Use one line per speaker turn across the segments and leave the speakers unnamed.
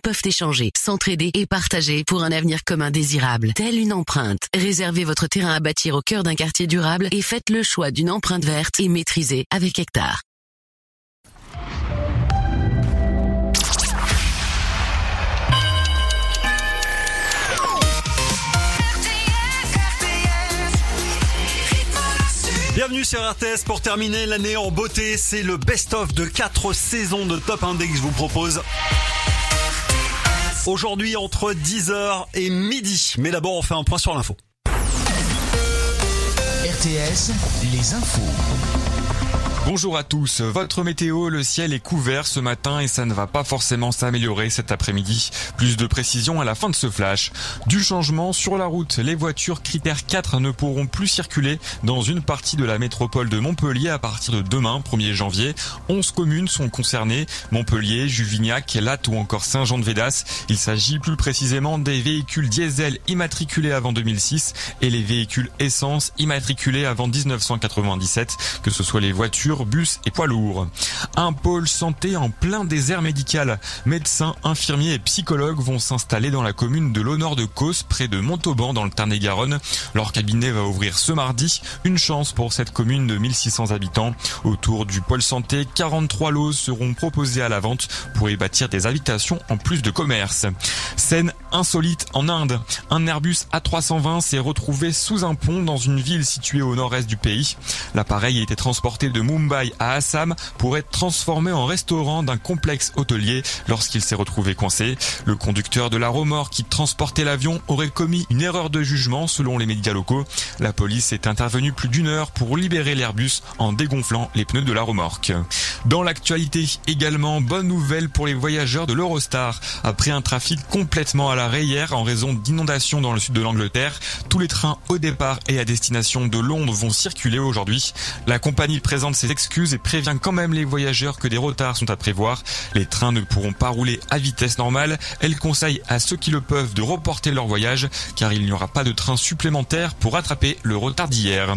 peuvent échanger, s'entraider et partager pour un avenir commun désirable. Telle une empreinte. Réservez votre terrain à bâtir au cœur d'un quartier durable et faites le choix d'une empreinte verte et maîtrisée avec Hectare.
Bienvenue sur RTS pour terminer l'année en beauté. C'est le best-of de 4 saisons de Top Index vous propose. Aujourd'hui entre 10h et midi. Mais d'abord on fait un point sur l'info.
RTS, les infos.
Bonjour à tous. Votre météo, le ciel est couvert ce matin et ça ne va pas forcément s'améliorer cet après-midi. Plus de précision à la fin de ce flash. Du changement sur la route. Les voitures critères 4 ne pourront plus circuler dans une partie de la métropole de Montpellier à partir de demain, 1er janvier. 11 communes sont concernées. Montpellier, Juvignac, Latte ou encore Saint-Jean-de-Védas. Il s'agit plus précisément des véhicules diesel immatriculés avant 2006 et les véhicules essence immatriculés avant 1997, que ce soit les voitures bus et poids lourds. Un pôle santé en plein désert médical. Médecins, infirmiers et psychologues vont s'installer dans la commune de l'Honneur de Causse, près de Montauban, dans le Tarn-et-Garonne. Leur cabinet va ouvrir ce mardi. Une chance pour cette commune de 1600 habitants. Autour du pôle santé, 43 lots seront proposés à la vente pour y bâtir des habitations en plus de commerce. Scène insolite en Inde. Un Airbus A320 s'est retrouvé sous un pont dans une ville située au nord-est du pays. L'appareil a été transporté de Mumbai à Assam pour être transformé en restaurant d'un complexe hôtelier lorsqu'il s'est retrouvé coincé. Le conducteur de la remorque qui transportait l'avion aurait commis une erreur de jugement selon les médias locaux. La police est intervenue plus d'une heure pour libérer l'Airbus en dégonflant les pneus de la remorque. Dans l'actualité également, bonne nouvelle pour les voyageurs de l'Eurostar. Après un trafic complètement à hier en raison d'inondations dans le sud de l'Angleterre, tous les trains au départ et à destination de Londres vont circuler aujourd'hui. La compagnie présente ses excuses et prévient quand même les voyageurs que des retards sont à prévoir. Les trains ne pourront pas rouler à vitesse normale. Elle conseille à ceux qui le peuvent de reporter leur voyage car il n'y aura pas de train supplémentaire pour rattraper le retard d'hier.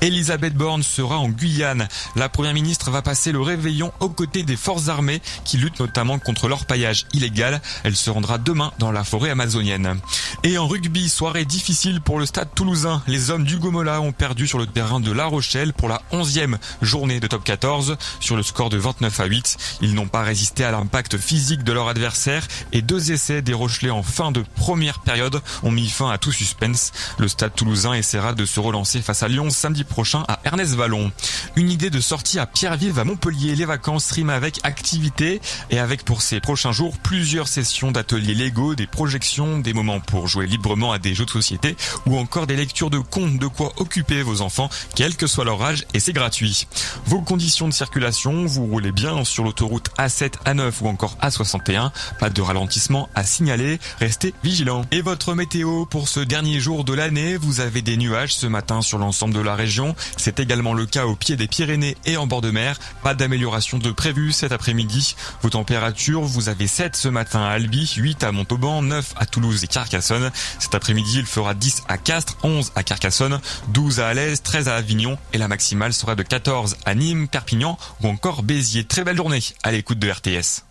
Elisabeth Borne sera en Guyane. La première ministre va passer le réveillon aux côtés des forces armées qui luttent notamment contre l'orpaillage illégal. Elle se rendra demain dans la forêt amazonienne. Et en rugby, soirée difficile pour le stade toulousain. Les hommes du Gomola ont perdu sur le terrain de La Rochelle pour la onzième journée de top 14 sur le score de 29 à 8. Ils n'ont pas résisté à l'impact physique de leur adversaire et deux essais des Rochelais en fin de première période ont mis fin à tout suspense. Le stade toulousain essaiera de se relancer face à Lyon samedi prochain à Ernest Vallon. Une idée de sortie à Pierreville à Montpellier. Les vacances riment avec activité et avec pour ces prochains jours plusieurs sessions d'ateliers Lego, des projections, des moments pour jouer librement à des jeux de société ou encore des lectures de contes de quoi occuper vos enfants, quel que soit leur âge et c'est gratuit. Vos conditions de circulation, vous roulez bien sur l'autoroute A7, A9 ou encore A61. Pas de ralentissement à signaler, restez vigilants. Et votre météo pour ce dernier jour de l'année, vous avez des nuages ce matin sur l'ensemble de la région. C'est également le cas au pied des Pyrénées et en bord de mer. Pas d'amélioration de prévu cet après-midi. Vos températures, vous avez 7 ce matin à Albi, 8 à Montauban, 9 à Toulouse et Carcassonne. Cet après-midi, il fera 10 à Castres, 11 à Carcassonne, 12 à Alès, 13 à Avignon et la maximale sera de 14 à Nîmes, Perpignan ou encore Béziers. Très belle journée à l'écoute de RTS.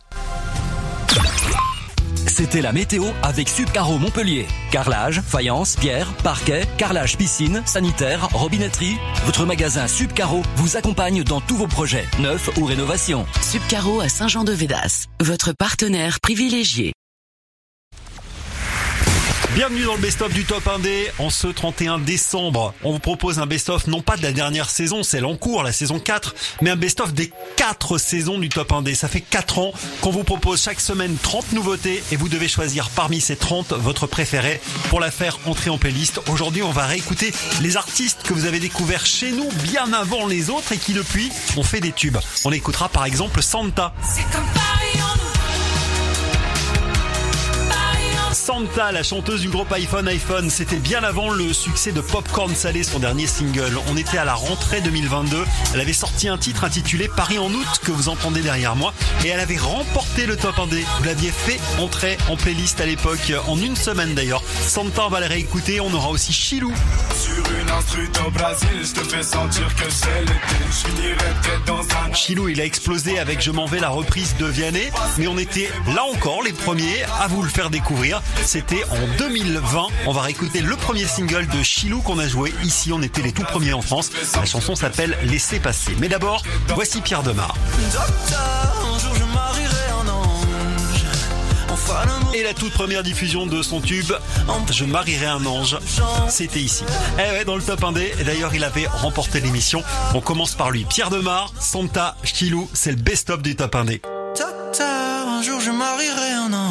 C'était la météo avec Subcaro Montpellier. Carrelage, faïence, pierre, parquet, carrelage piscine, sanitaire, robinetterie. Votre magasin Subcaro vous accompagne dans tous vos projets, neufs ou rénovations.
Subcaro à Saint-Jean-de-Védas, votre partenaire privilégié.
Bienvenue dans le best-of du Top 1D. En ce 31 décembre, on vous propose un best-of non pas de la dernière saison, celle en cours, la saison 4, mais un best-of des 4 saisons du Top 1D. Ça fait 4 ans qu'on vous propose chaque semaine 30 nouveautés et vous devez choisir parmi ces 30 votre préféré pour la faire entrer en playlist. Aujourd'hui, on va réécouter les artistes que vous avez découverts chez nous bien avant les autres et qui depuis ont fait des tubes. On écoutera par exemple Santa. Santa, la chanteuse du groupe iPhone iPhone, c'était bien avant le succès de Popcorn Salé, son dernier single. On était à la rentrée 2022. Elle avait sorti un titre intitulé Paris en août que vous entendez derrière moi et elle avait remporté le top 1D. Vous l'aviez fait entrer en playlist à l'époque, en une semaine d'ailleurs. Santa, on va la réécouter. On aura aussi Chilou.
Sur une
au Brésil, je te fais sentir que c'est l'été. Je dans un. Chilou, il a explosé avec Je m'en vais, la reprise de Vianney. Mais on était là encore les premiers à vous le faire découvrir. C'était en 2020. On va réécouter le premier single de Chilou qu'on a joué. Ici, on était les tout premiers en France. La chanson s'appelle Laissez passer. Mais d'abord, voici Pierre Demar. Et la toute première diffusion de son tube, Je marierai un ange, c'était ici. Eh ouais, dans le top 1D. Et d'ailleurs, il avait remporté l'émission. On commence par lui. Pierre Demar, Santa, Chilou, c'est le best-of du top 1D.
un jour je marierai un ange.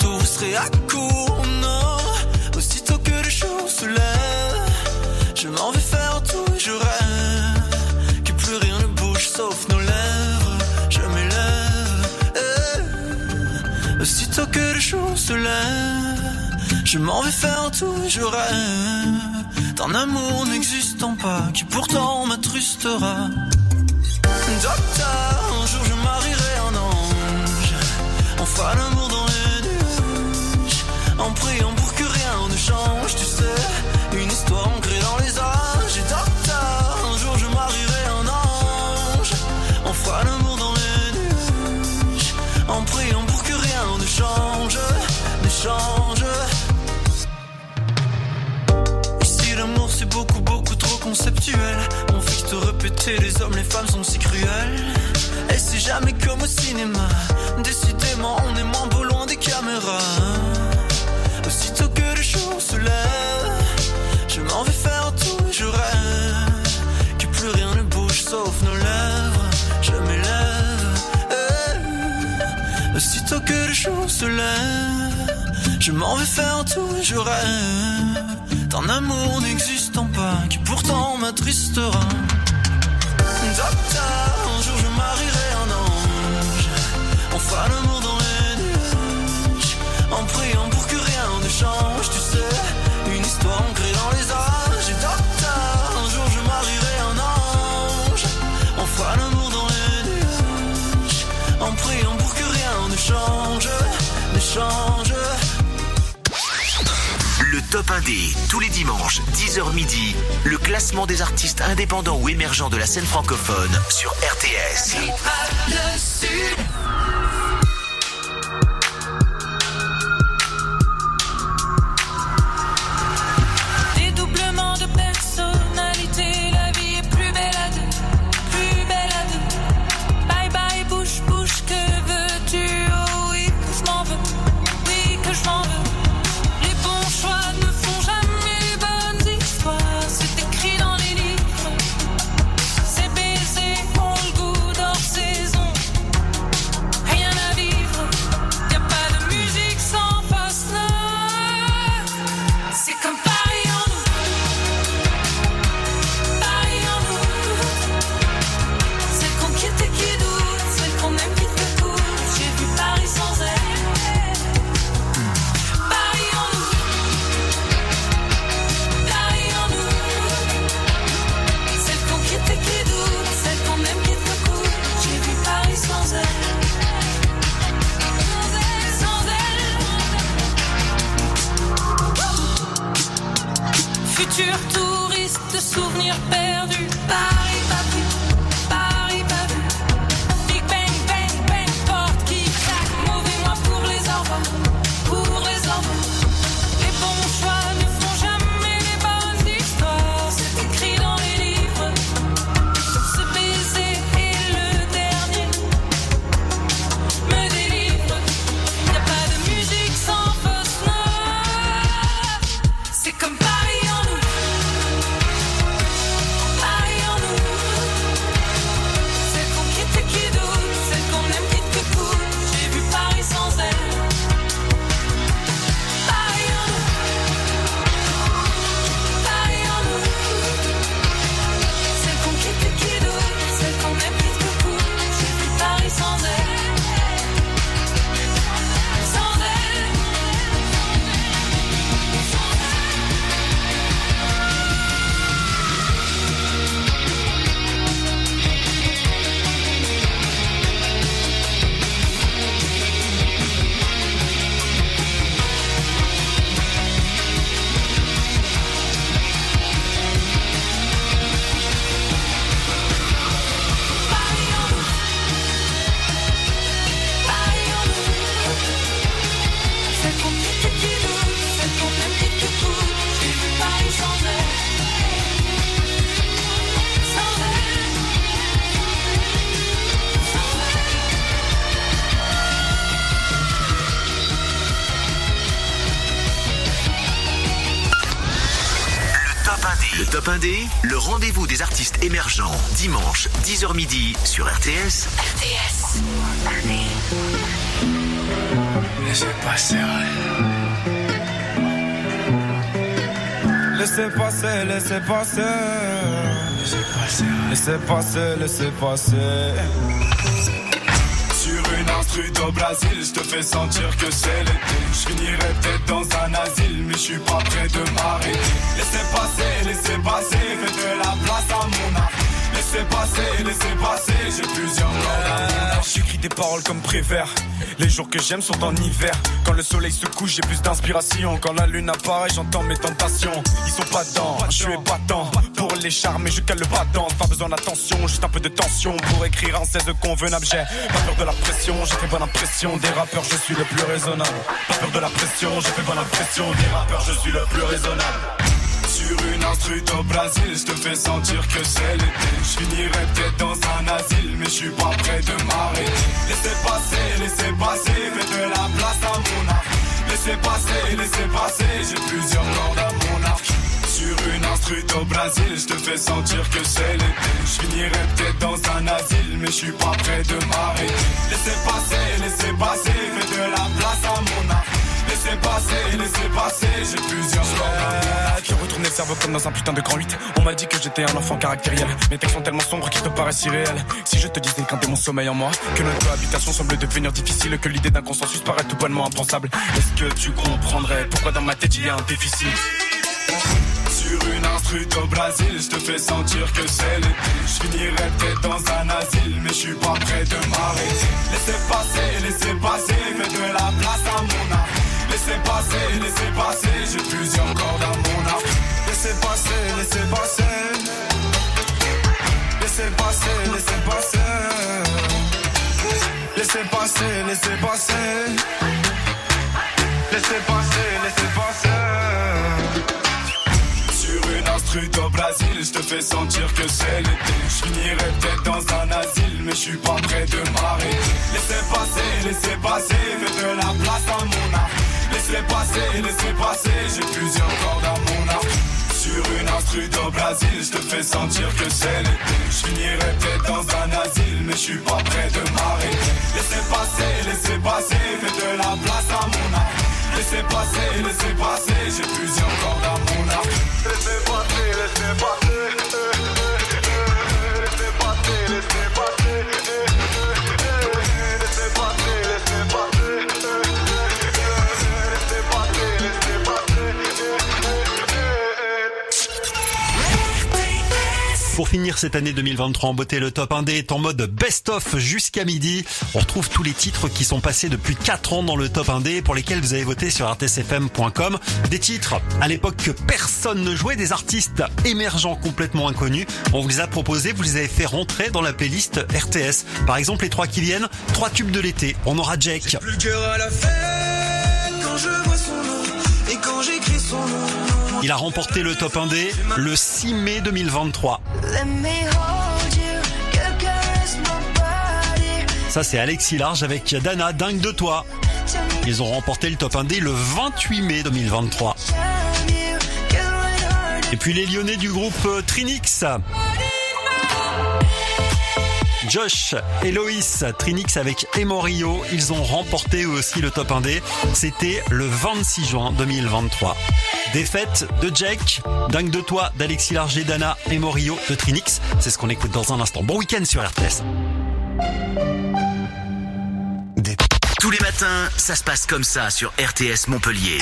à court, non. Aussitôt que les choses se lèvent, je m'en vais faire tout et je rêve. Que plus rien ne bouge sauf nos lèvres. Je m'élève. Aussitôt que jour se lève, je m'en vais faire tout, je rêve d'un amour n'existant pas qui pourtant m'attrustera. Docteur, un jour je marierai un ange, on fera l'amour les en priant pour que rien ne change, tu sais, une histoire ancrée dans les âges. Et docteur, un jour je marierai un ange, on fera l'amour dans les nuages, en priant pour que rien ne change. Ici l'amour c'est beaucoup beaucoup trop conceptuel. On fait te répéter les hommes les femmes sont si cruels. Et c'est jamais comme au cinéma. Décidément on est moins beau loin des caméras Je m'en vais faire tout je rêve Que plus rien ne bouge sauf nos lèvres Je m'élève eh. Aussitôt que le jour se lève je m'en vais faire tout et je rêve d'un amour n'existant pas qui pourtant m'attristera. Un jour je marierai
Top 1D, tous les dimanches, 10h midi, le classement des artistes indépendants ou émergents de la scène francophone sur RTS.
10h midi sur RTS.
RTS. Laissez passer. Laissez passer, laissez passer. Laissez passer, laissez passer. Sur une instru au Brésil, je te fais sentir que c'est l'été. Je finirai peut-être dans un asile, mais je suis pas prêt de m'arrêter. Laissez passer, laissez passer, faites de la place à mon art. Laissez passer, laissez passer, j'ai plusieurs cordes J'écris des paroles comme Prévert. Les jours que j'aime sont en hiver. Quand le soleil se couche, j'ai plus d'inspiration. Quand la lune apparaît, j'entends mes tentations. Ils sont pas dedans, je suis épatant. Pour les charmer, je cale le danse. Pas besoin d'attention, juste un peu de tension. Pour écrire un 16 convenable, j'ai pas peur de la pression. J'ai fait bonne impression. Des rappeurs, je suis le plus raisonnable. Pas peur de la pression, j'ai fait bonne impression. Des rappeurs, je suis le plus raisonnable. Sur une instru au Brésil, je te fais sentir que c'est l'été. Je finirai peut-être dans un asile, mais je suis pas prêt de m'arrêter. Laissez passer, laissez passer, faites de la place à mon arc. Laissez passer, laissez passer, j'ai plusieurs cordes à mon arc. Sur une instru au Brésil, je te fais sentir que c'est l'été. Je finirai peut-être dans un asile, mais je suis pas prêt de m'arrêter. Laissez passer, laissez passer, faites de la place à mon arc. Laissez passer, laissez passer, j'ai plusieurs cordes. Qui retourne le cerveau comme dans un putain de grand 8. On m'a dit que j'étais un enfant caractériel. Mes textes sont tellement sombres qu'ils te paraissent irréels. Si je te disais qu'un démon sommeil en moi, que notre cohabitation semble devenir difficile, que l'idée d'un consensus paraît tout bonnement impensable. Est-ce que tu comprendrais pourquoi dans ma tête il y a un déficit? Sur une instru au Brésil, je te fais sentir que c'est l'été. Je finirai peut-être dans un asile, mais je suis pas prêt de m'arrêter. Laissez passer, laissez passer, faites de la place à mon art. Laissez passer, laissez passer, j'ai plusieurs cordes à mon arc. Laissez passer, laissez passer. Laissez passer, laissez passer. Laissez passer, laissez passer. Laissez passer, laissez passer. Sur une instru au Brésil, je te fais sentir que c'est l'été. Je finirai peut-être dans un asile, mais je suis pas prêt de m'arrêter. Laissez passer, laissez passer, faites de la place à mon arc. Laissez passer, laissez passer, j'ai plusieurs cordes à mon arc. Sur une instru au Brésil, je te fais sentir que c'est l'été. Je finirai peut-être dans un asile, mais je suis pas prêt de m'arrêter. Laissez passer, laissez passer, faites de la place à mon arc. Laissez passer, laissez passer, j'ai plusieurs cordes à mon arc. Laissez passer, laissez passer. Laissez passer, laissez passer.
Pour finir cette année 2023 en beauté, le top 1D est en mode best-of jusqu'à midi. On retrouve tous les titres qui sont passés depuis 4 ans dans le top 1D pour lesquels vous avez voté sur rtsfm.com. Des titres à l'époque que personne ne jouait, des artistes émergents complètement inconnus. On vous les a proposés, vous les avez fait rentrer dans la playlist RTS. Par exemple, les trois qui viennent, trois tubes de l'été. On aura Jake,
Plus à la fête quand je vois son nom et quand j'écris son nom.
Il a remporté le top 1D le 6 mai 2023.
Let me hold you, you caress my body.
Ça c'est Alexis Large avec Dana, dingue de toi. Ils ont remporté le top 1D le 28 mai 2023.
shine you, get right hard.
Et puis les Lyonnais du groupe euh, Trinix. Josh et Loïs, Trinix avec Emorio, ils ont remporté eux aussi le top 1D. C'était le 26 juin 2023. Défaite de Jack, Dingue de toi d'Alexis Larger, Dana, Emorio de Trinix. C'est ce qu'on écoute dans un instant. Bon week-end sur RTS.
Tous les matins, ça se passe comme ça sur RTS Montpellier.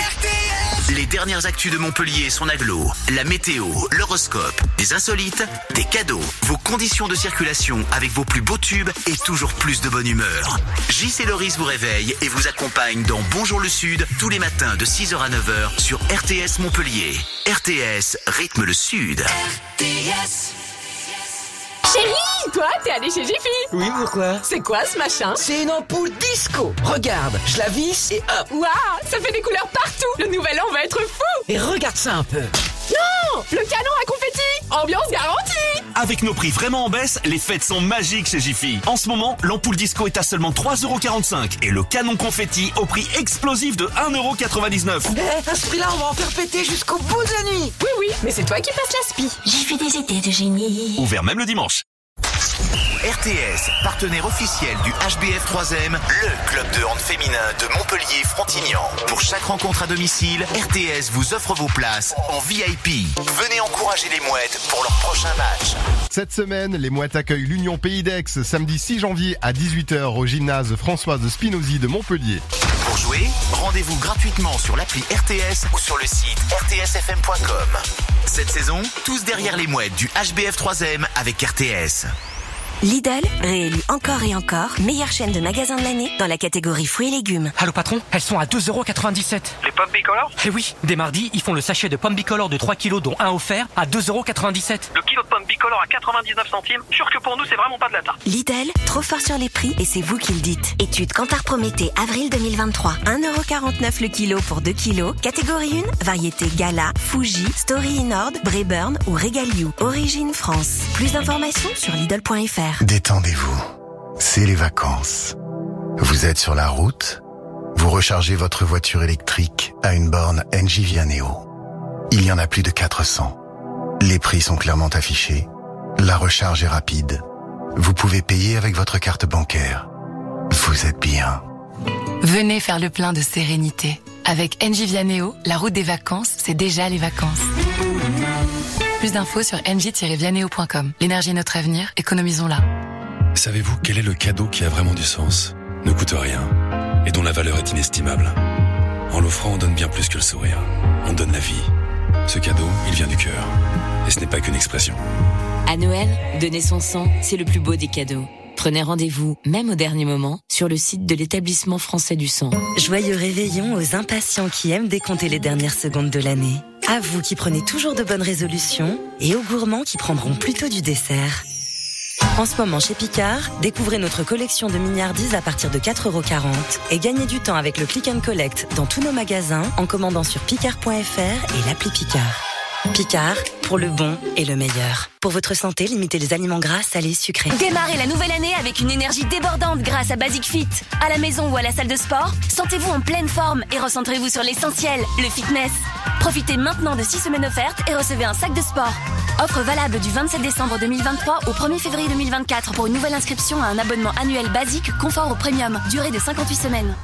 Les dernières actus de Montpellier et son aglo, la météo, l'horoscope, des insolites, des cadeaux, vos conditions de circulation avec vos plus beaux tubes et toujours plus de bonne humeur. JC Loris vous réveille et vous accompagne dans Bonjour le Sud tous les matins de 6h à 9h sur RTS Montpellier. RTS rythme le Sud.
Chérie, toi, t'es allé chez Jiffy
Oui, pourquoi
C'est quoi ce machin
C'est une ampoule disco Regarde, je la visse et hop
Waouh, ça fait des couleurs partout Le nouvel an va être fou
Et regarde ça un peu
Non Le canon à confetti Ambiance garantie
Avec nos prix vraiment en baisse, les fêtes sont magiques chez Jiffy. En ce moment, l'ampoule disco est à seulement 3,45€ et le canon confetti au prix explosif de 1,99€.
Eh, à ce prix-là, on va en faire péter jusqu'au bout de la nuit.
Oui, oui, mais c'est toi qui passes la spi.
J'ai fait des idées de génie.
Ouvert même le dimanche.
RTS, partenaire officiel du HBF 3M, le club de hand féminin de Montpellier-Frontignan. Pour chaque rencontre à domicile, RTS vous offre vos places en VIP. Venez encourager les mouettes pour leur prochain match.
Cette semaine, les mouettes accueillent l'Union Pays d'Aix samedi 6 janvier à 18h au gymnase Françoise de Spinozzi de Montpellier.
Pour jouer, rendez-vous gratuitement sur l'appli RTS ou sur le site rtsfm.com. Cette saison, tous derrière les mouettes du HBF 3M avec RTS.
Lidl, réélu encore et encore, meilleure chaîne de magasins de l'année dans la catégorie fruits et légumes.
Allô patron, elles sont à 2,97€.
Les pommes bicolores?
Eh oui, dès mardi, ils font le sachet de pommes bicolores de 3 kilos dont un offert à 2,97€.
Le kilo de pommes bicolores à 99 centimes Sûr que pour nous, c'est vraiment pas de la tarte.
Lidl, trop fort sur les prix et c'est vous qui le dites. Étude Cantar Prométhée, avril 2023. 1,49€ le kilo pour 2 kilos. Catégorie 1, variété Gala, Fuji, Story Nord, Brayburn ou Regal You. Origine France. Plus d'informations sur Lidl.fr.
Détendez-vous. C'est les vacances. Vous êtes sur la route? Vous rechargez votre voiture électrique à une borne NG Vianeo. Il y en a plus de 400. Les prix sont clairement affichés. La recharge est rapide. Vous pouvez payer avec votre carte bancaire. Vous êtes bien.
Venez faire le plein de sérénité. Avec NG Vianeo, la route des vacances, c'est déjà les vacances. Plus d'infos sur ng-vianeo.com. L'énergie est notre avenir, économisons-la.
Savez-vous quel est le cadeau qui a vraiment du sens, ne coûte rien et dont la valeur est inestimable En l'offrant, on donne bien plus que le sourire. On donne la vie. Ce cadeau, il vient du cœur. Et ce n'est pas qu'une expression.
À Noël, donner son sang, c'est le plus beau des cadeaux. Prenez rendez-vous, même au dernier moment, sur le site de l'établissement français du sang.
Joyeux réveillon aux impatients qui aiment décompter les dernières secondes de l'année. À vous qui prenez toujours de bonnes résolutions et aux gourmands qui prendront plutôt du dessert. En ce moment chez Picard, découvrez notre collection de mignardises à partir de 4,40€ et gagnez du temps avec le click and collect dans tous nos magasins en commandant sur picard.fr et l'appli Picard. Picard, pour le bon et le meilleur. Pour votre santé, limitez les aliments gras, salés, sucrés.
Démarrez la nouvelle année avec une énergie débordante grâce à Basic Fit. À la maison ou à la salle de sport, sentez-vous en pleine forme et recentrez-vous sur l'essentiel, le fitness. Profitez maintenant de 6 semaines offertes et recevez un sac de sport. Offre valable du 27 décembre 2023 au 1er février 2024 pour une nouvelle inscription à un abonnement annuel basique confort au premium, durée de 58 semaines.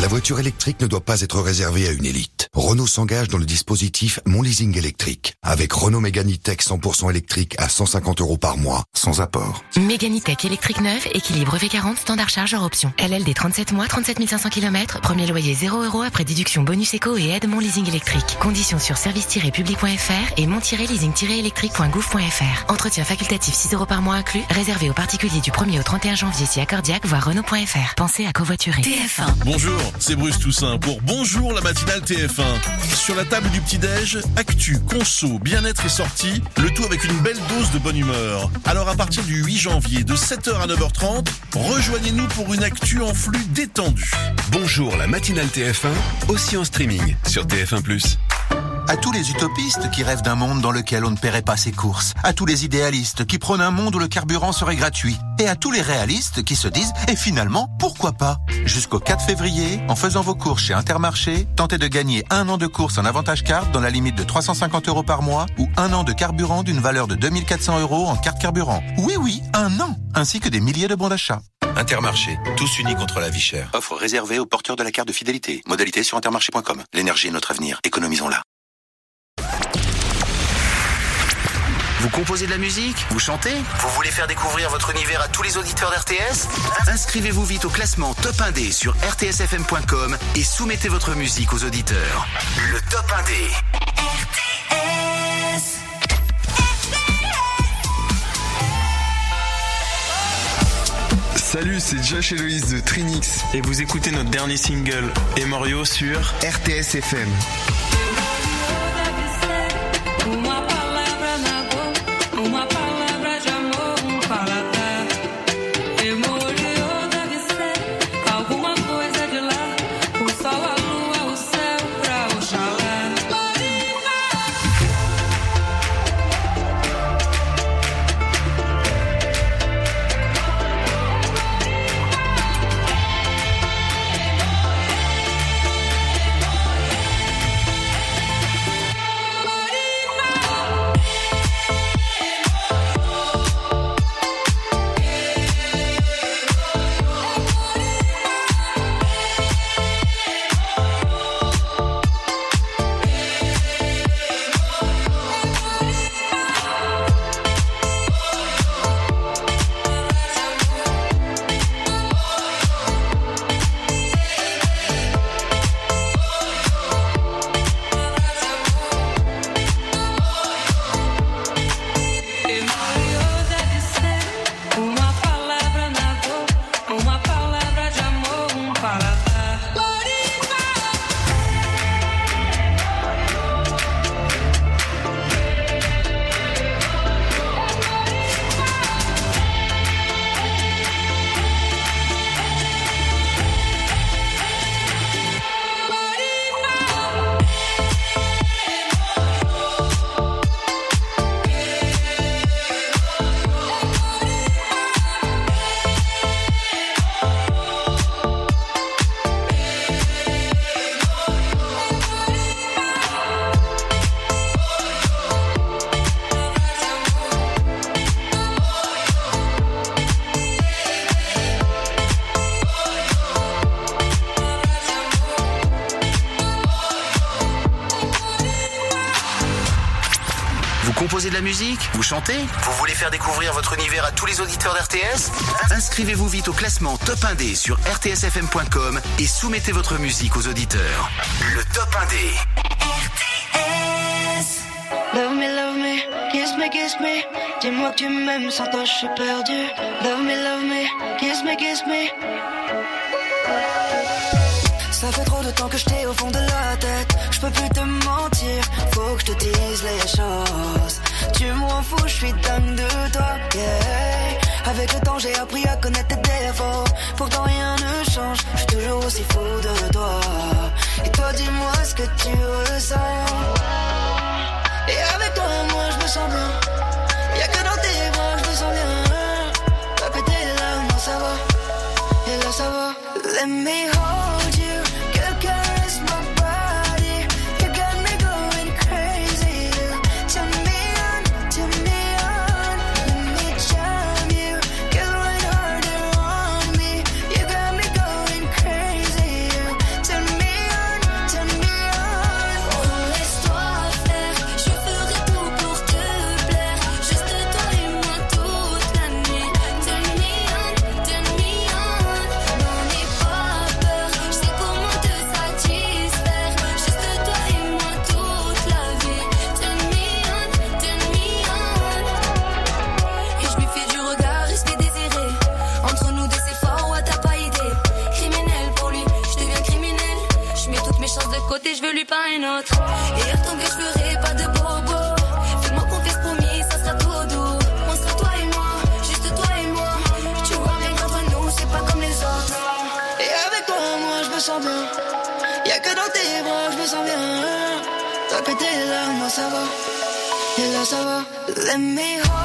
La voiture électrique ne doit pas être réservée à une élite. Renault s'engage dans le dispositif Mon Leasing électrique. Avec Renault Mégane E-Tech 100% électrique à 150 euros par mois, sans apport.
Mégane E-Tech électrique neuve, équilibre V40, standard charge hors option. LLD 37 mois, 37 500 km, premier loyer 0 euros après déduction bonus éco et aide Mon Leasing électrique. Conditions sur service-public.fr et mon-leasing-électrique.gouv.fr. Entretien facultatif 6 euros par mois inclus, réservé aux particuliers du 1er au 31 janvier si accordiaque, voire Renault.fr. Pensez à covoiturer.
TF1. Bonjour, c'est Bruce Toussaint pour Bonjour la matinale TF1. Sur la table du petit-déj, actu, conso, bien-être et sortie, le tout avec une belle dose de bonne humeur. Alors à partir du 8 janvier, de 7h à 9h30, rejoignez-nous pour une actu en flux détendu.
Bonjour la matinale TF1, aussi en streaming sur TF1+.
À tous les utopistes qui rêvent d'un monde dans lequel on ne paierait pas ses courses. À tous les idéalistes qui prônent un monde où le carburant serait gratuit. Et à tous les réalistes qui se disent, et finalement, pourquoi pas? Jusqu'au 4 février, en faisant vos courses chez Intermarché, tentez de gagner un an de course en avantage carte dans la limite de 350 euros par mois ou un an de carburant d'une valeur de 2400 euros en carte carburant. Oui, oui, un an Ainsi que des milliers de bons d'achat.
Intermarché, tous unis contre la vie chère. Offre réservée aux porteurs de la carte de fidélité. Modalité sur intermarché.com. L'énergie est notre avenir. Économisons-la.
Vous composez de la musique Vous chantez Vous voulez faire découvrir votre univers à tous les auditeurs d'RTS Inscrivez-vous vite au classement Top 1D sur rtsfm.com et soumettez votre musique aux auditeurs. Le Top 1D.
RTS.
Salut, c'est Josh et Loïs de Trinix.
Et vous écoutez notre dernier single, Emorio, sur
RTS FM.
Vous voulez faire découvrir votre univers à tous les auditeurs d'RTS Inscrivez-vous vite au classement Top 1D sur rtsfm.com et soumettez votre musique aux auditeurs. Le Top 1D.
Love me, love me, kiss me, kiss me. Dis-moi que tu m'aimes, sans toi je suis perdu. Love me, love me, kiss me, kiss me. Ça fait trop de temps que je t'ai au fond de la tête. Je peux plus te mentir, faut que je te dise les choses. Je suis dingue de toi, yeah. Avec le temps, j'ai appris à connaître tes défauts. Pourtant, rien ne change, je suis toujours aussi fou de toi. Et toi, dis-moi ce que tu ressens. Et avec toi, moi, je me sens bien. Y'a que dans tes bras, je me sens bien. Pas péter là, non, ça va. Et là, ça va. Let me hold Let me hold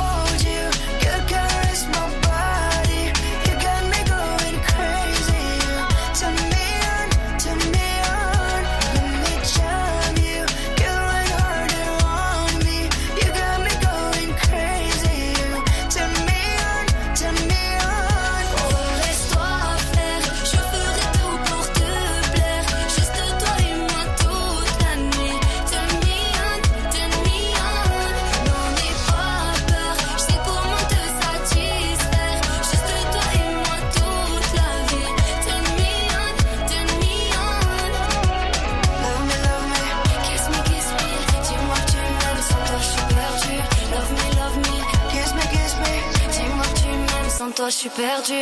je suis perdu.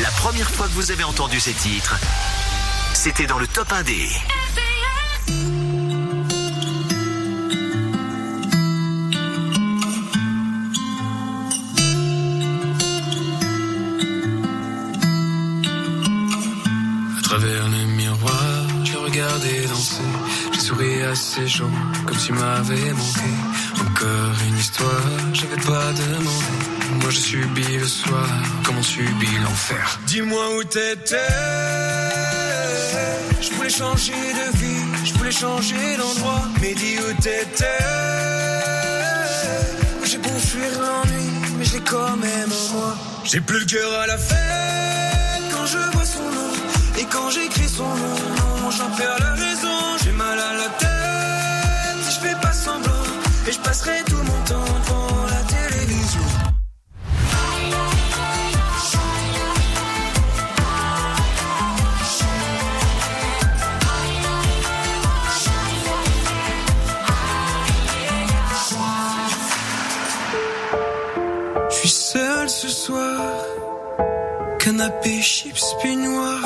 La première fois que vous avez entendu ces titres, c'était dans le Top 1D.
À travers le miroir, je le regardais danser. J'ai souri à ces gens comme s'ils m'avaient manqué. Encore une histoire, j'avais pas demandé. Moi je subis le soir, comme on subit l'enfer? Dis-moi où t'étais. Je voulais changer de vie, je voulais changer d'endroit. Mais dis où t'étais. J'ai beau fuir l'ennui, mais je l'ai quand même en moi. J'ai plus le cœur à la fête quand je vois son nom. Et quand j'écris son nom, j'en perds la raison. J'ai mal à la tête je fais pas semblant. Et je passerai tout mon temps canapé, chips, puis noir.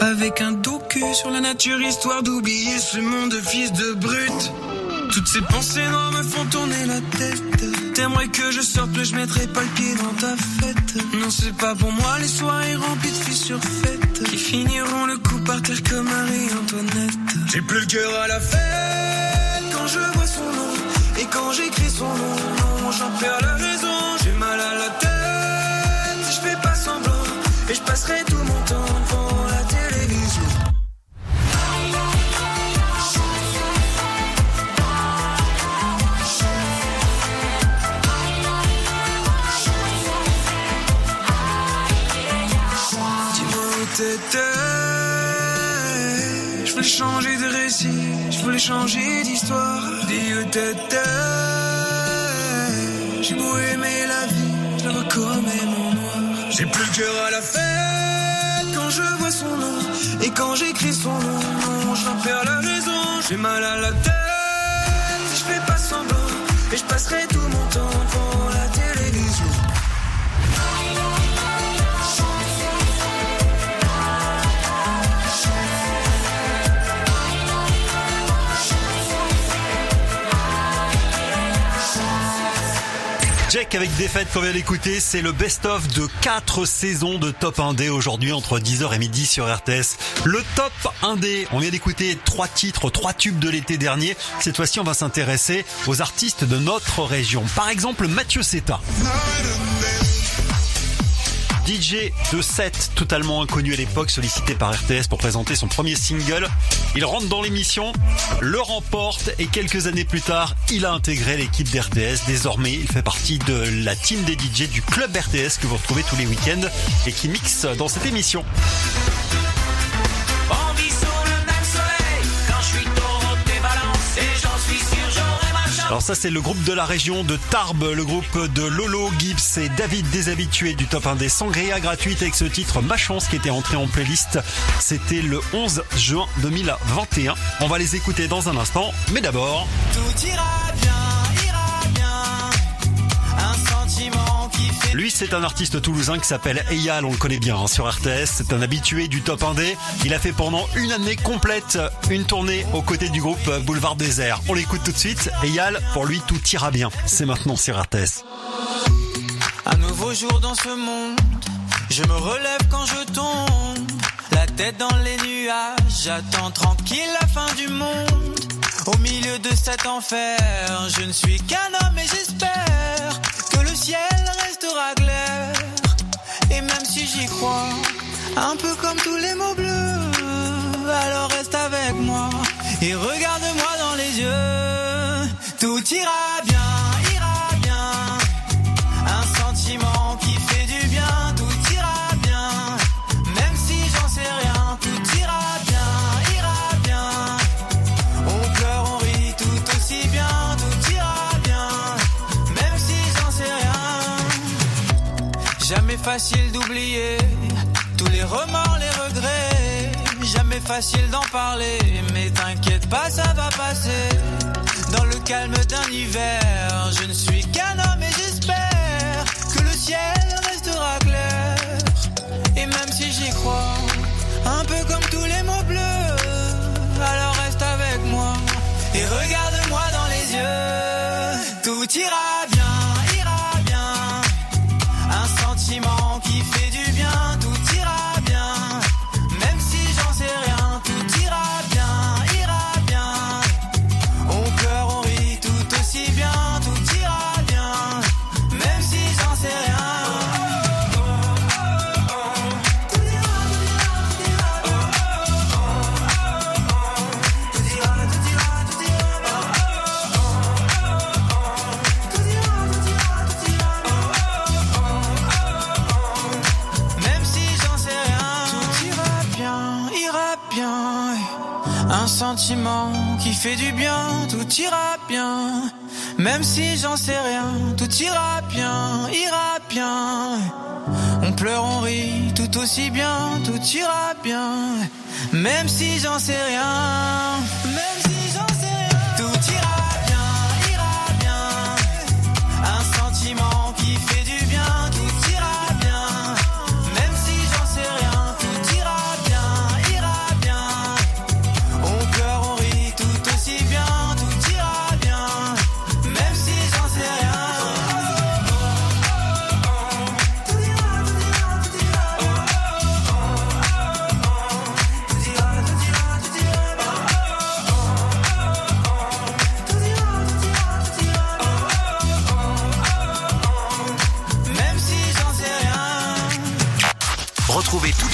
Avec un docu sur la nature, histoire d'oublier ce monde de fils de brute. Toutes ces pensées noires me font tourner la tête. T'aimerais que je sorte, mais je mettrai pas le pied dans ta fête. Non, c'est pas pour moi les soirées remplies de filles surfaites. Qui finiront le coup par terre comme Marie-Antoinette. J'ai plus le cœur à la fête quand je vois son nom. Et quand j'écris son nom, j'en perds la raison. Passerai tout mon temps devant la télévision. Dis-moi où t'étais. Je voulais changer de récit, je voulais changer d'histoire. Dis tête, j'ai beau aimer la vie, je la comme mon noir. J'ai plus le cœur à la fête quand je vois son nom. Et quand j'écris son nom, j'en perds la raison. J'ai mal à la tête, je fais pas semblant. Et je passerai tout mon temps devant
Jack avec défaite qu'on vient d'écouter, c'est le best-of de 4 saisons de Top 1D aujourd'hui entre 10h et midi sur RTS. Le Top 1D, on vient d'écouter trois titres, trois tubes de l'été dernier. Cette fois-ci, on va s'intéresser aux artistes de notre région. Par exemple, Mathieu Seta. DJ de 7, totalement inconnu à l'époque, sollicité par RTS pour présenter son premier single. Il rentre dans l'émission, le remporte et quelques années plus tard, il a intégré l'équipe d'RTS. Désormais, il fait partie de la team des DJ du club RTS que vous retrouvez tous les week-ends et qui mixe dans cette émission. Alors ça c'est le groupe de la région de Tarbes, le groupe de Lolo, Gibbs et David Déshabitué du top 1 des Sangria gratuite avec ce titre Ma chance qui était entré en playlist. C'était le 11 juin 2021. On va les écouter dans un instant, mais d'abord...
Tout ira bien,
Lui, c'est un artiste toulousain qui s'appelle Eyal, on le connaît bien hein, sur RTS. C'est un habitué du top 1D. Il a fait pendant une année complète une tournée aux côtés du groupe Boulevard Désert. On l'écoute tout de suite. Eyal, pour lui, tout ira bien. C'est maintenant sur RTS.
Un nouveau jour dans ce monde. Je me relève quand je tombe. La tête dans les nuages. J'attends tranquille la fin du monde. Au milieu de cet enfer, je ne suis qu'un homme et j'espère que le ciel restera clair. Et même si j'y crois, un peu comme tous les mots bleus, alors reste avec moi et regarde-moi dans les yeux. Tout ira bien, facile d'oublier tous les remords, les regrets. Jamais facile d'en parler, mais t'inquiète pas, ça va passer. Dans le calme d'un hiver, je ne suis qu'un homme et j'espère que le ciel restera clair. Et même si j'y crois, un peu comme tous les mots bleus, alors reste avec moi et regarde-moi dans les yeux. Tout ira du bien, tout ira bien. Même si j'en sais rien, tout ira bien, ira bien. On pleure, on rit, tout aussi bien, tout ira bien. Même si j'en sais rien,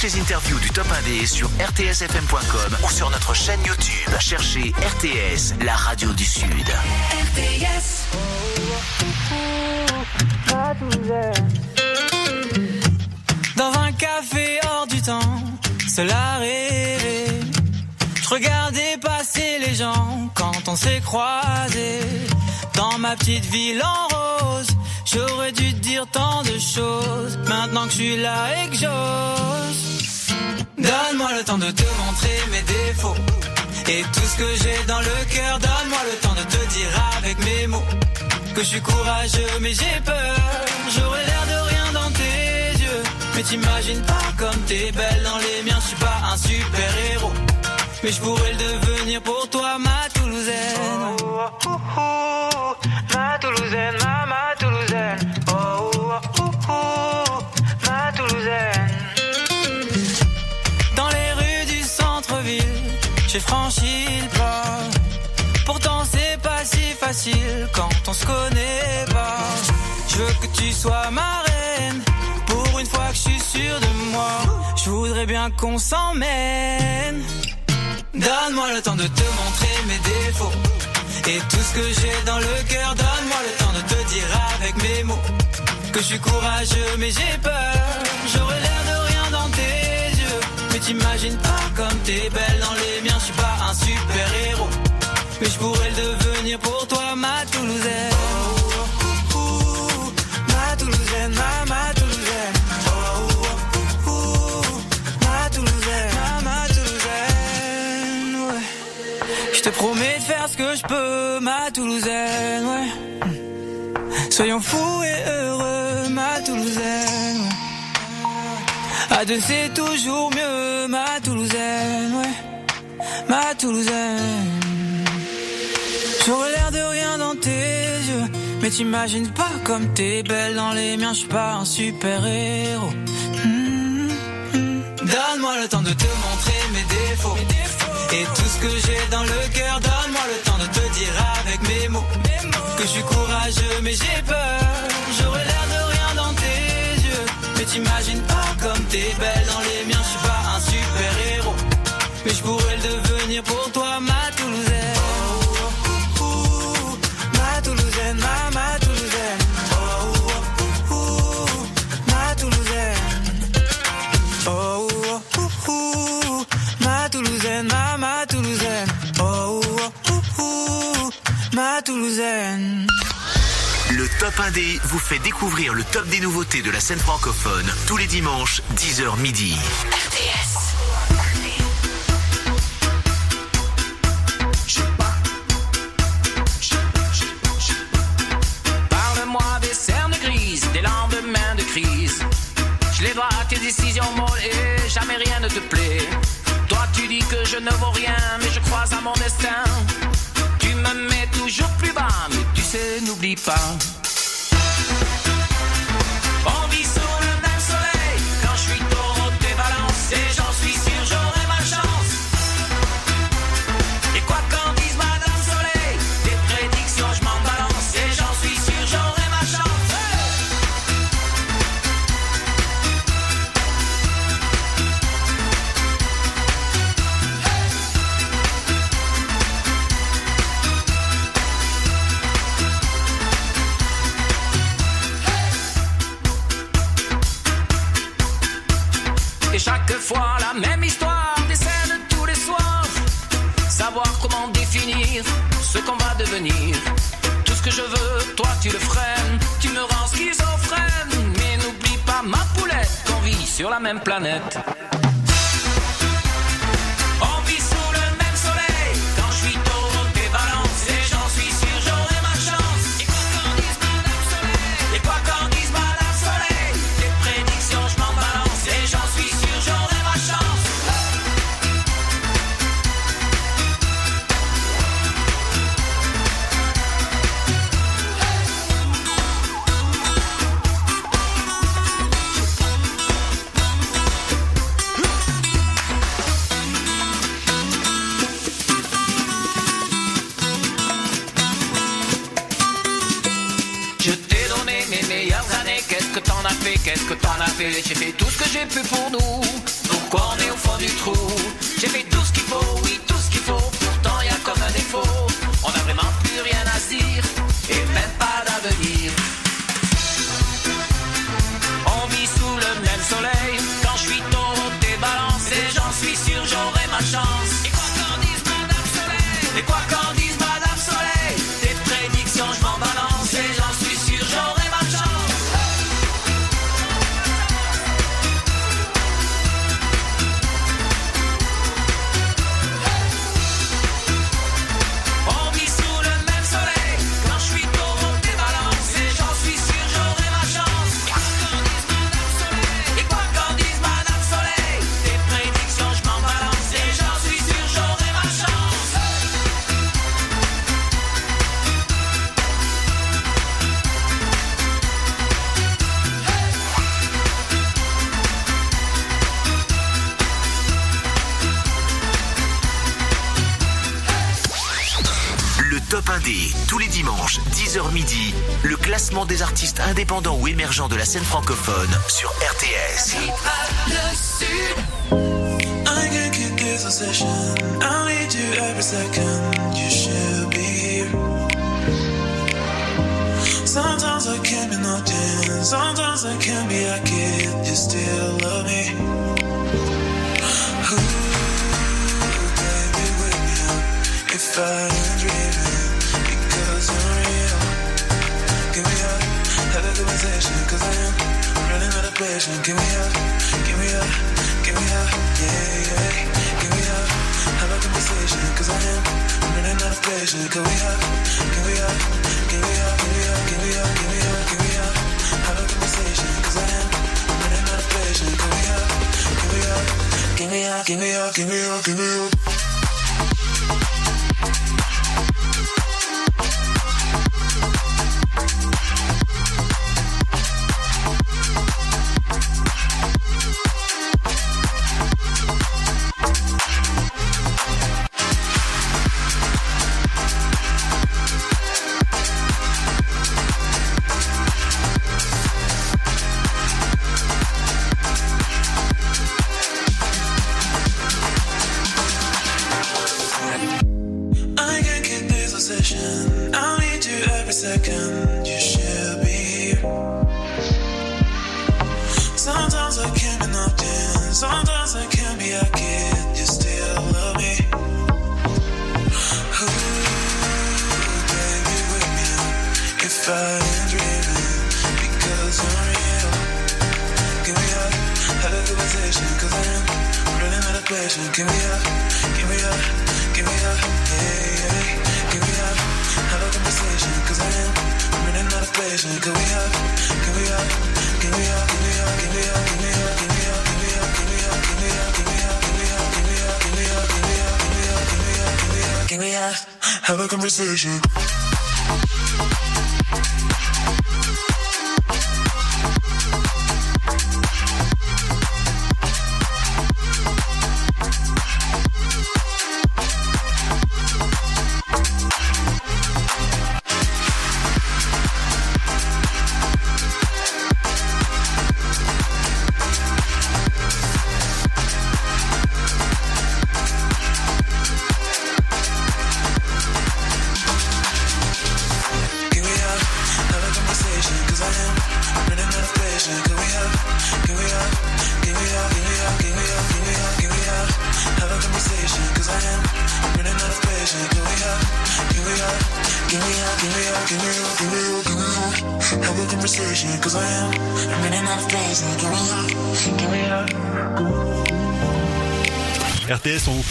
toutes les interviews du Top 1D sur rtsfm.com ou sur notre chaîne YouTube. Cherchez RTS, la radio du Sud.
RTS. Dans un café hors du temps, à rêver. Je regardais passer les gens quand on s'est croisés dans ma petite ville en rose. J'aurais dû dire tant de choses maintenant que je suis là et que j'ose. Donne-moi le temps de te montrer mes défauts et tout ce que j'ai dans le cœur. Donne-moi le temps de te dire avec mes mots que je suis courageux mais j'ai peur. J'aurais l'air de rien dans tes yeux, mais t'imagines pas comme t'es belle dans les miens. Je suis pas un super héros. Mais je pourrais le devenir pour toi, ma Toulousaine. Oh, oh, oh, ma Toulousaine, ma, ma j'ai franchi le pas. Pourtant, c'est pas si facile quand on se connaît pas. Je veux que tu sois ma reine. Pour une fois que je suis sûr de moi, je voudrais bien qu'on s'emmène. Donne-moi le temps de te montrer mes défauts et tout ce que j'ai dans le cœur. Donne-moi le temps de te dire avec mes mots que je suis courageux mais j'ai peur. J'aurais l'air t'imagines pas comme t'es belle dans les miens. Je suis pas un super héros, mais je pourrais le devenir pour toi, ma Toulousaine. Oh, oh, oh, ma Toulousaine, ma, ma Toulousaine. Oh, oh, oh, ma Toulousaine, ma, ma Toulousaine, ouais. Je te promets de faire ce que je peux, ma Toulousaine, ouais. Soyons fous et heureux, ma Toulousaine. À deux c'est toujours mieux, ma Toulousaine, ouais. Ma Toulousaine. J'aurais l'air de rien dans tes yeux, mais t'imagines pas comme t'es belle dans les miens, je suis pas un super héros. Donne-moi le temps de te montrer mes défauts. Et tout ce que j'ai dans le cœur, donne-moi le temps de te dire avec mes mots que je suis courageux mais j'ai peur. J'aurais l'air mais t'imagines pas comme t'es belle dans les miens. Je suis pas un super héros, mais je pourrais le devenir pour toi, ma Toulousaine. Oh, oh, oh, ma Toulousaine, ma, ma Toulousaine. Oh, oh, oh, ma Toulousaine. Oh, oh, ma Toulousaine, ma, ma Toulousaine. Oh, oh, oh, oh, ma Toulousaine.
Le Top 1D vous fait découvrir le top des nouveautés de la scène francophone tous les dimanches 10h midi.
Parle-moi des cernes grises, des lendemains de crise. Je les vois à tes décisions molles et jamais rien ne te plaît. Toi tu dis que je ne vaux rien, mais je crois à mon destin. Sais, n'oublie tu le freines. Tu me rends schizophrène. Mais n'oublie pas ma poulette qu'on vit sur la même planète. Pu pour nous, pourquoi on est au fond du trou
indépendants ou émergents de la scène francophone sur RTS.
Sometimes I can't be nothing. Sometimes I can't be a kid. You still love me. Ooh, baby, wake me up if I patience. Give me up, give me up, give me up, yeah, yeah. Give me up, have a conversation. Cause I am running out of patience. Give me up, give me up, give me up, give me up, give me up, give me up, give me up. Have a conversation. Cause I am running out of patience. Give me up, give me up, give me up, give me up, give me up, give me up.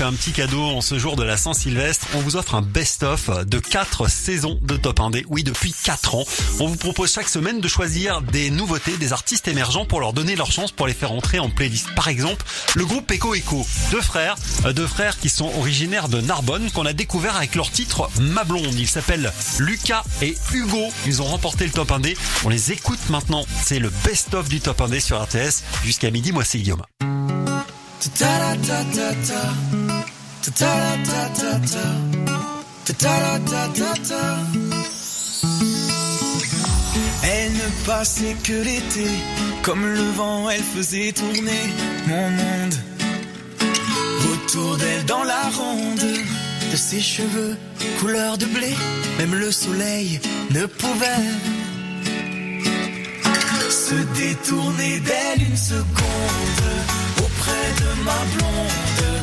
Un petit cadeau en ce jour de la Saint-Sylvestre. On vous offre un best-of de 4 saisons de Top 1D. Oui, depuis 4 ans. On vous propose chaque semaine de choisir des nouveautés, des artistes émergents pour leur donner leur chance pour les faire entrer en playlist. Par exemple, le groupe Echo Echo. Deux frères, euh, deux frères qui sont originaires de Narbonne qu'on a découvert avec leur titre Ma Blonde. Ils s'appellent Lucas et Hugo. Ils ont remporté le Top 1D. On les écoute maintenant. C'est le best-of du Top 1D sur RTS. Jusqu'à midi, moi c'est Guillaume.
Elle ne passait que l'été, comme le vent, elle faisait tourner mon monde. Autour d'elle dans la ronde, de ses cheveux couleur de blé, même le soleil ne pouvait se détourner d'elle une seconde auprès de ma blonde.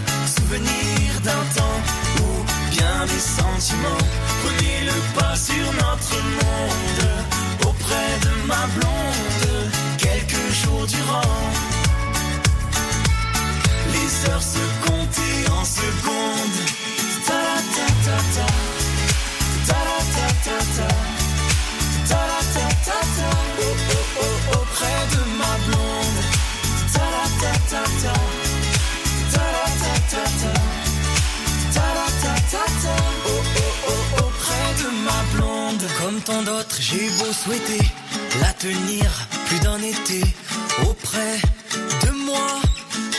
Souvenir d'un temps où bien des sentiments prenaient le pas sur notre monde. Auprès de ma blonde, quelques jours durant, les heures se comptaient en secondes. Tant d'autres, j'ai beau souhaiter la tenir plus d'un été auprès de moi.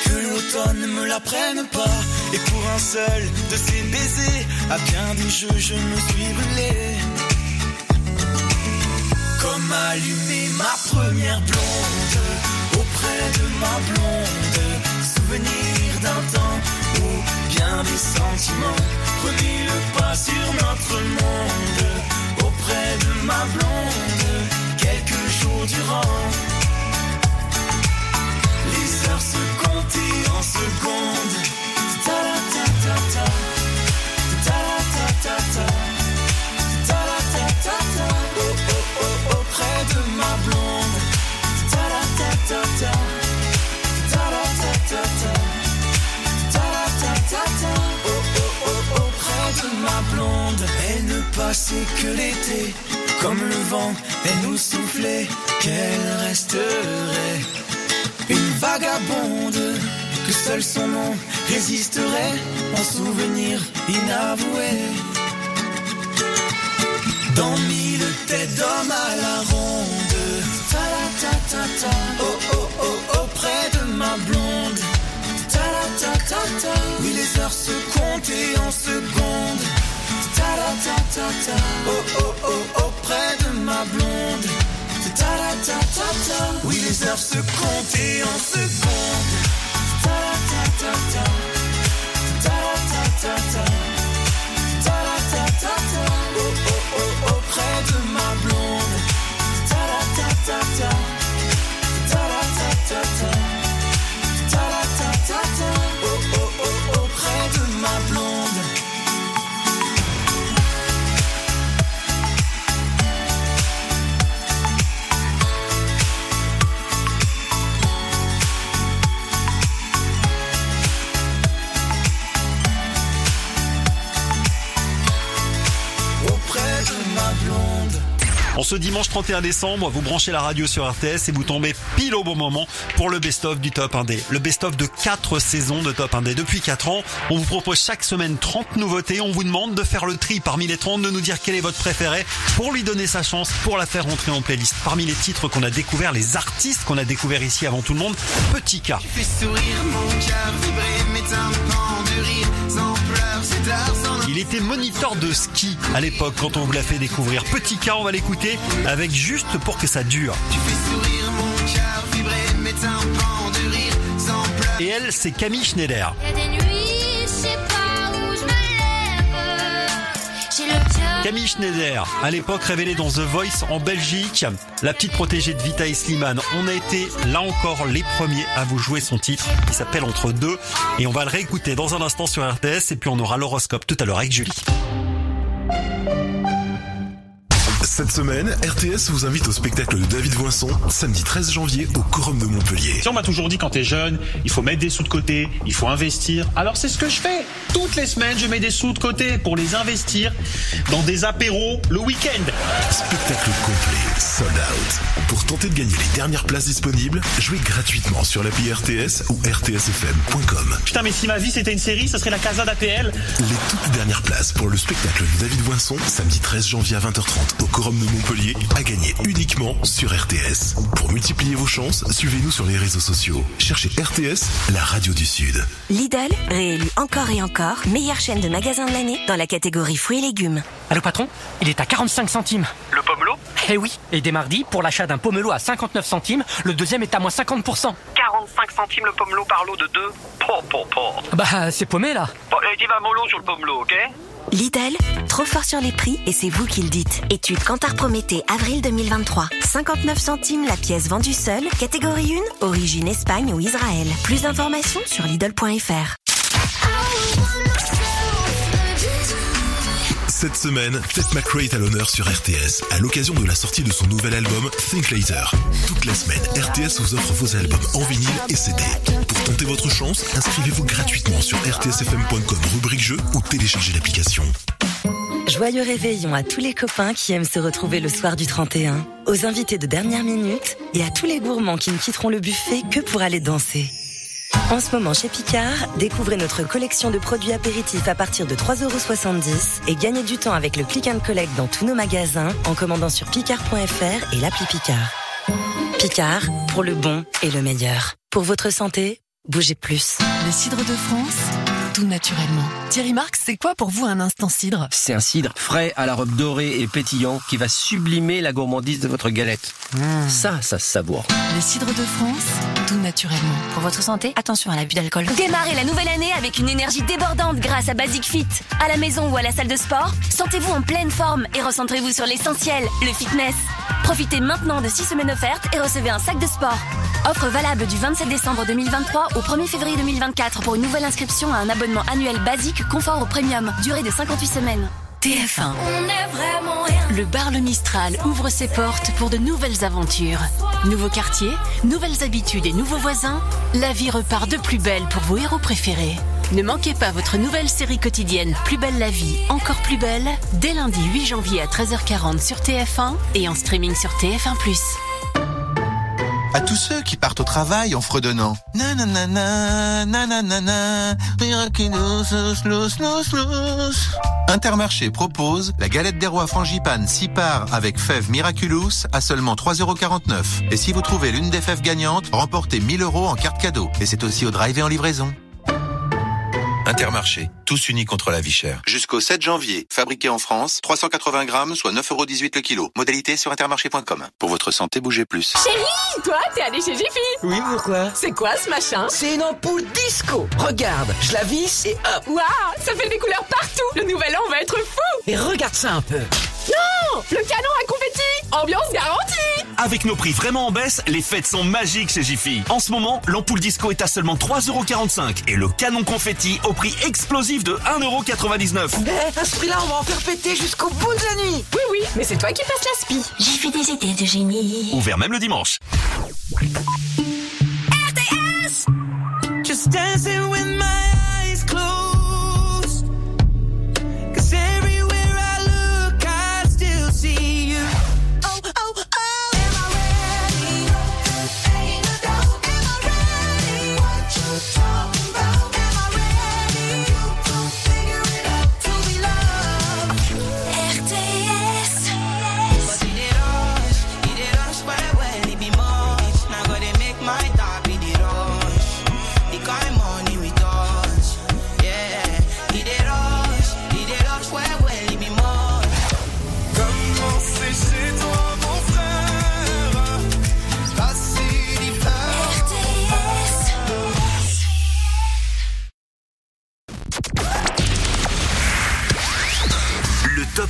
Que l'automne me la prenne pas Et pour un seul de ces baisers, à bien des jeux, je me suis brûlé. Comme allumer ma première blonde auprès de ma blonde. Souvenir d'un temps où bien des sentiments prenaient le pas sur notre monde. Auprès de ma blonde, quelques jours durant. Les heures se comptaient en secondes. Ta-da-ta-ta-ta. Ta-da-ta-ta-ta. Ma blonde. Elle ne passait que l'été. Comme le vent, elle nous soufflait qu'elle resterait. Une vagabonde que seul son nom résisterait en souvenir inavoué. Dans mille têtes d'hommes à la ronde. Ta-la-ta-ta-ta. Oh oh oh auprès de ma blonde. Ta-la-ta-ta-ta. Oui, les heures se comptaient en secondes. Ta-la-ta-ta-ta. Oh oh oh auprès de ma blonde. Ta-la-ta-ta-ta. Oui, les heures se comptaient en secondes. Ta-la-ta-ta-ta. Ta-la-ta-ta-ta. Ta-la-ta-ta-ta.
En ce dimanche 31 décembre, vous branchez la radio sur RTS et vous tombez pile au bon moment pour le best-of du Top 1D. Le best-of de 4 saisons de Top 1D. Depuis 4 ans, on vous propose chaque semaine 30 nouveautés. On vous demande de faire le tri parmi les 30, de nous dire quel est votre préféré pour lui donner sa chance, pour la faire rentrer en playlist. Parmi les titres qu'on a découverts, les artistes qu'on a découverts ici avant tout le monde, Petit
rire,
Il était moniteur de ski à l'époque quand on vous l'a fait découvrir. Petit K, on va l'écouter avec juste pour que ça dure.
Tu fais sourire mon cœur, vibrer mes tympans de rire, sans pleurs.
Et elle, c'est Camille Schneider.
Y a des nuits,
Camille Schneider, à l'époque révélée dans The Voice en Belgique, la petite protégée de Vita et. On a été là encore les premiers à vous jouer son titre qui s'appelle Entre deux et on va le réécouter dans un instant sur RTS et puis on aura l'horoscope tout à l'heure avec Julie.
Cette semaine, RTS vous invite au spectacle de David Voinson, samedi 13 janvier au Corum de Montpellier.
Si on m'a toujours dit quand t'es jeune, il faut mettre des sous de côté, il faut investir. Alors c'est ce que je fais. Toutes les semaines, je mets des sous de côté pour les investir dans des apéros le week-end.
Spectacle complet, sold out. Pour tenter de gagner les dernières places disponibles, jouez gratuitement sur l'appli RTS ou rtsfm.com.
Putain, mais si ma vie c'était une série, ce serait la Casa d'APL.
Les toutes dernières places pour le spectacle de David Voinson, samedi 13 janvier à 20h30 au Corum de Montpellier, à gagner uniquement sur RTS. Pour multiplier vos chances, suivez-nous sur les réseaux sociaux. Cherchez RTS, la radio du Sud.
Lidl, réélu encore et encore, meilleure chaîne de magasins de l'année dans la catégorie fruits et légumes.
Allô patron, il est à 45 centimes.
Le pomelo?
Eh oui, et dès mardi, pour l'achat d'un pomelo à 59 centimes, le deuxième est à moins 50%.
45 centimes le pomelo par lot de deux.
Bah, c'est paumé là.
Bon, et dis va mollo sur le pomelo, ok?
Lidl, trop fort sur les prix et c'est vous qui le dites. Étude Cantar Prométhée, avril 2023. 59 centimes la pièce vendue seule, catégorie 1, origine Espagne ou Israël. Plus d'informations sur Lidl.fr.
Cette semaine, Ted McRae est à l'honneur sur RTS à l'occasion de la sortie de son nouvel album Think Later. Toute la semaine, RTS vous offre vos albums en vinyle et CD. Pour tenter votre chance, inscrivez-vous gratuitement sur rtsfm.com rubrique jeu ou téléchargez l'application.
Joyeux réveillon à tous les copains qui aiment se retrouver le soir du 31, aux invités de dernière minute et à tous les gourmands qui ne quitteront le buffet que pour aller danser. En ce moment chez Picard, découvrez notre collection de produits apéritifs à partir de 3,70€ et gagnez du temps avec le click and collect dans tous nos magasins en commandant sur picard.fr et l'appli Picard. Picard, pour le bon et le meilleur. Pour votre santé, bougez plus.
Le cidre de France, tout naturellement. Thierry Marx, c'est quoi pour vous un instant cidre
C'est un cidre frais à la robe dorée et pétillant qui va sublimer la gourmandise de votre galette. Ça, ça se savoure.
Les cidres de France, tout naturellement.
Pour votre santé, attention à l'abus d'alcool. Démarrez la nouvelle année avec une énergie débordante grâce à Basic Fit. À la maison ou à la salle de sport, sentez-vous en pleine forme et recentrez-vous sur l'essentiel, le fitness. Profitez maintenant de 6 semaines offertes et recevez un sac de sport. Offre valable du 27 décembre 2023 au 1er février 2024 pour une nouvelle inscription à un abonnement annuel basique confort au premium, durée de 58 semaines.
TF1.
On est vraiment rien.
Le bar Le Mistral ouvre ses portes pour de nouvelles aventures. Nouveaux quartiers, nouvelles habitudes et nouveaux voisins, la vie repart de plus belle pour vos héros préférés. Ne manquez pas votre nouvelle série quotidienne Plus belle la vie, encore plus belle, dès lundi 8 janvier à 13h40 sur TF1 et en streaming sur TF1+.
À tous ceux qui partent au travail en fredonnant. Intermarché propose la galette des rois frangipane 6 parts avec fèves Miraculous à seulement 3,49€. Et si vous trouvez l'une des fèves gagnantes, remportez 1000 euros en carte cadeau. Et c'est aussi au drive et en livraison.
Intermarché, tous unis contre la vie chère. Jusqu'au 7 janvier, fabriqué en France, 380 grammes, soit 9,18€ le kilo. Modalité sur intermarché.com. Pour votre santé, bougez plus.
Chérie, toi, t'es allé chez Jiffy
Oui, pourquoi?
C'est quoi ce machin?
C'est une ampoule disco. Regarde, je la visse et hop.
Waouh, ça fait des couleurs partout Le nouvel an va être fou
Et regarde ça un peu.
Non Le canon à Ambiance garantie
Avec nos prix vraiment en baisse, les fêtes sont magiques chez Jiffy. En ce moment, l'ampoule disco est à seulement 3,45€ et le canon confetti au prix explosif de 1,99€.
Eh, à ce prix-là, on va en faire péter jusqu'au bout de la nuit.
Oui, oui, mais c'est toi qui passes la spi.
J'ai fait des idées de génie.
Ouvert même le dimanche.
Just dancing with my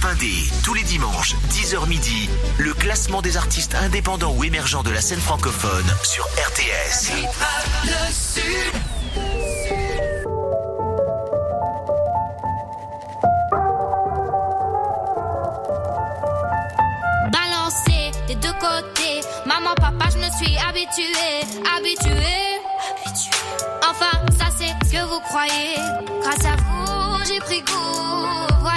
1D, tous les dimanches, 10h midi, le classement des artistes indépendants ou émergents de la scène francophone sur RTS.
Le
des deux côtés. Maman, papa, je me suis habituée, habituée. Enfin, ça c'est ce que vous croyez. Grâce à vous, j'ai pris goût au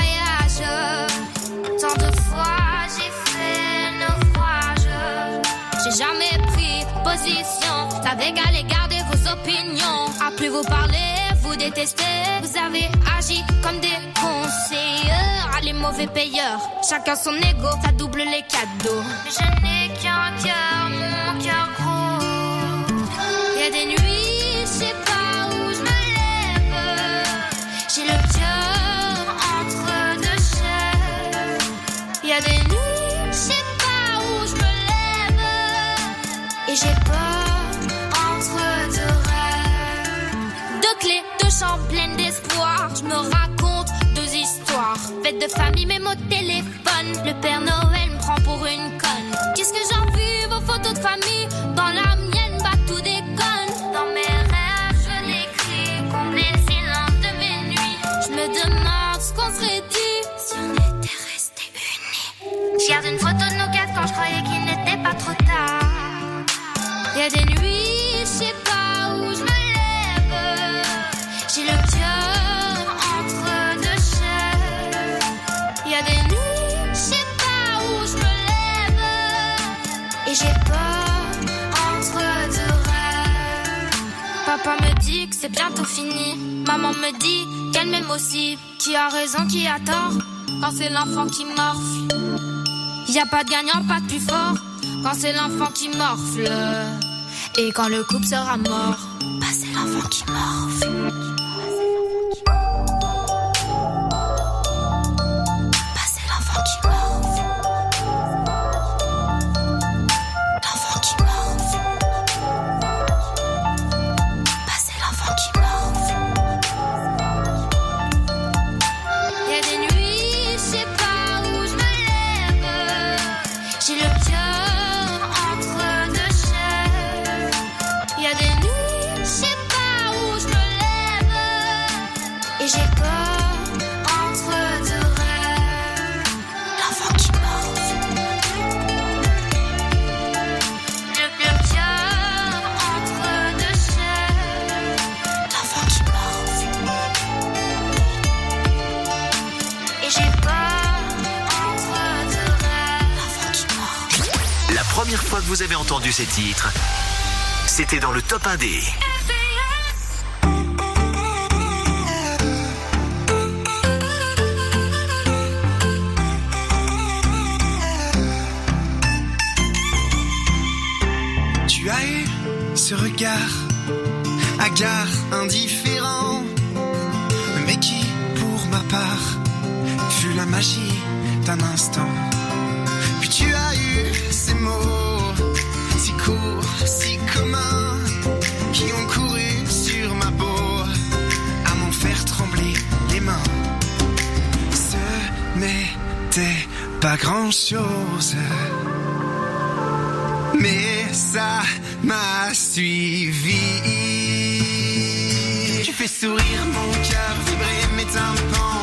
Tant de fois, j'ai fait naufrage. J'ai jamais pris position. Savez qu'allez garder vos opinions. À plus vous parler, vous détestez. Vous avez agi comme des conseillers. Ah, les mauvais payeurs. Chacun son ego, ça double les cadeaux. Je n'ai qu'un cœur, mon cœur gros. Y a des nuits, chambres pleines d'espoir. Je me raconte deux histoires. Fête de famille, même au téléphone. Le Père Noël me prend pour une conne. Qu'est-ce que j'en vis, vos photos de famille? Dans la mienne, bah tout déconne. Dans mes rêves, je l'écris. Combler le silence de mes nuits? Je me demande ce qu'on serait dit si on était restés unis. Je garde une photo de nos quatre quand je croyais qu'il n'était pas trop tard. Y a des nuits, je sais pas Papa me dit que c'est bientôt fini. Maman me dit qu'elle m'aime aussi. Qui a raison, qui a tort? Quand c'est l'enfant qui morfle. Y a pas de gagnant, pas de plus fort quand c'est l'enfant qui morfle. Et quand le couple sera mort, bah c'est l'enfant qui morfle.
Vous avez entendu ces titres, c'était dans le top 1D.
Tu as eu ce regard, hagard, indifférent, mais qui, pour ma part, fut la magie d'un instant. Pas grand chose. Mais ça m'a suivi. Tu fais sourire mon cœur, vibrer mes tympans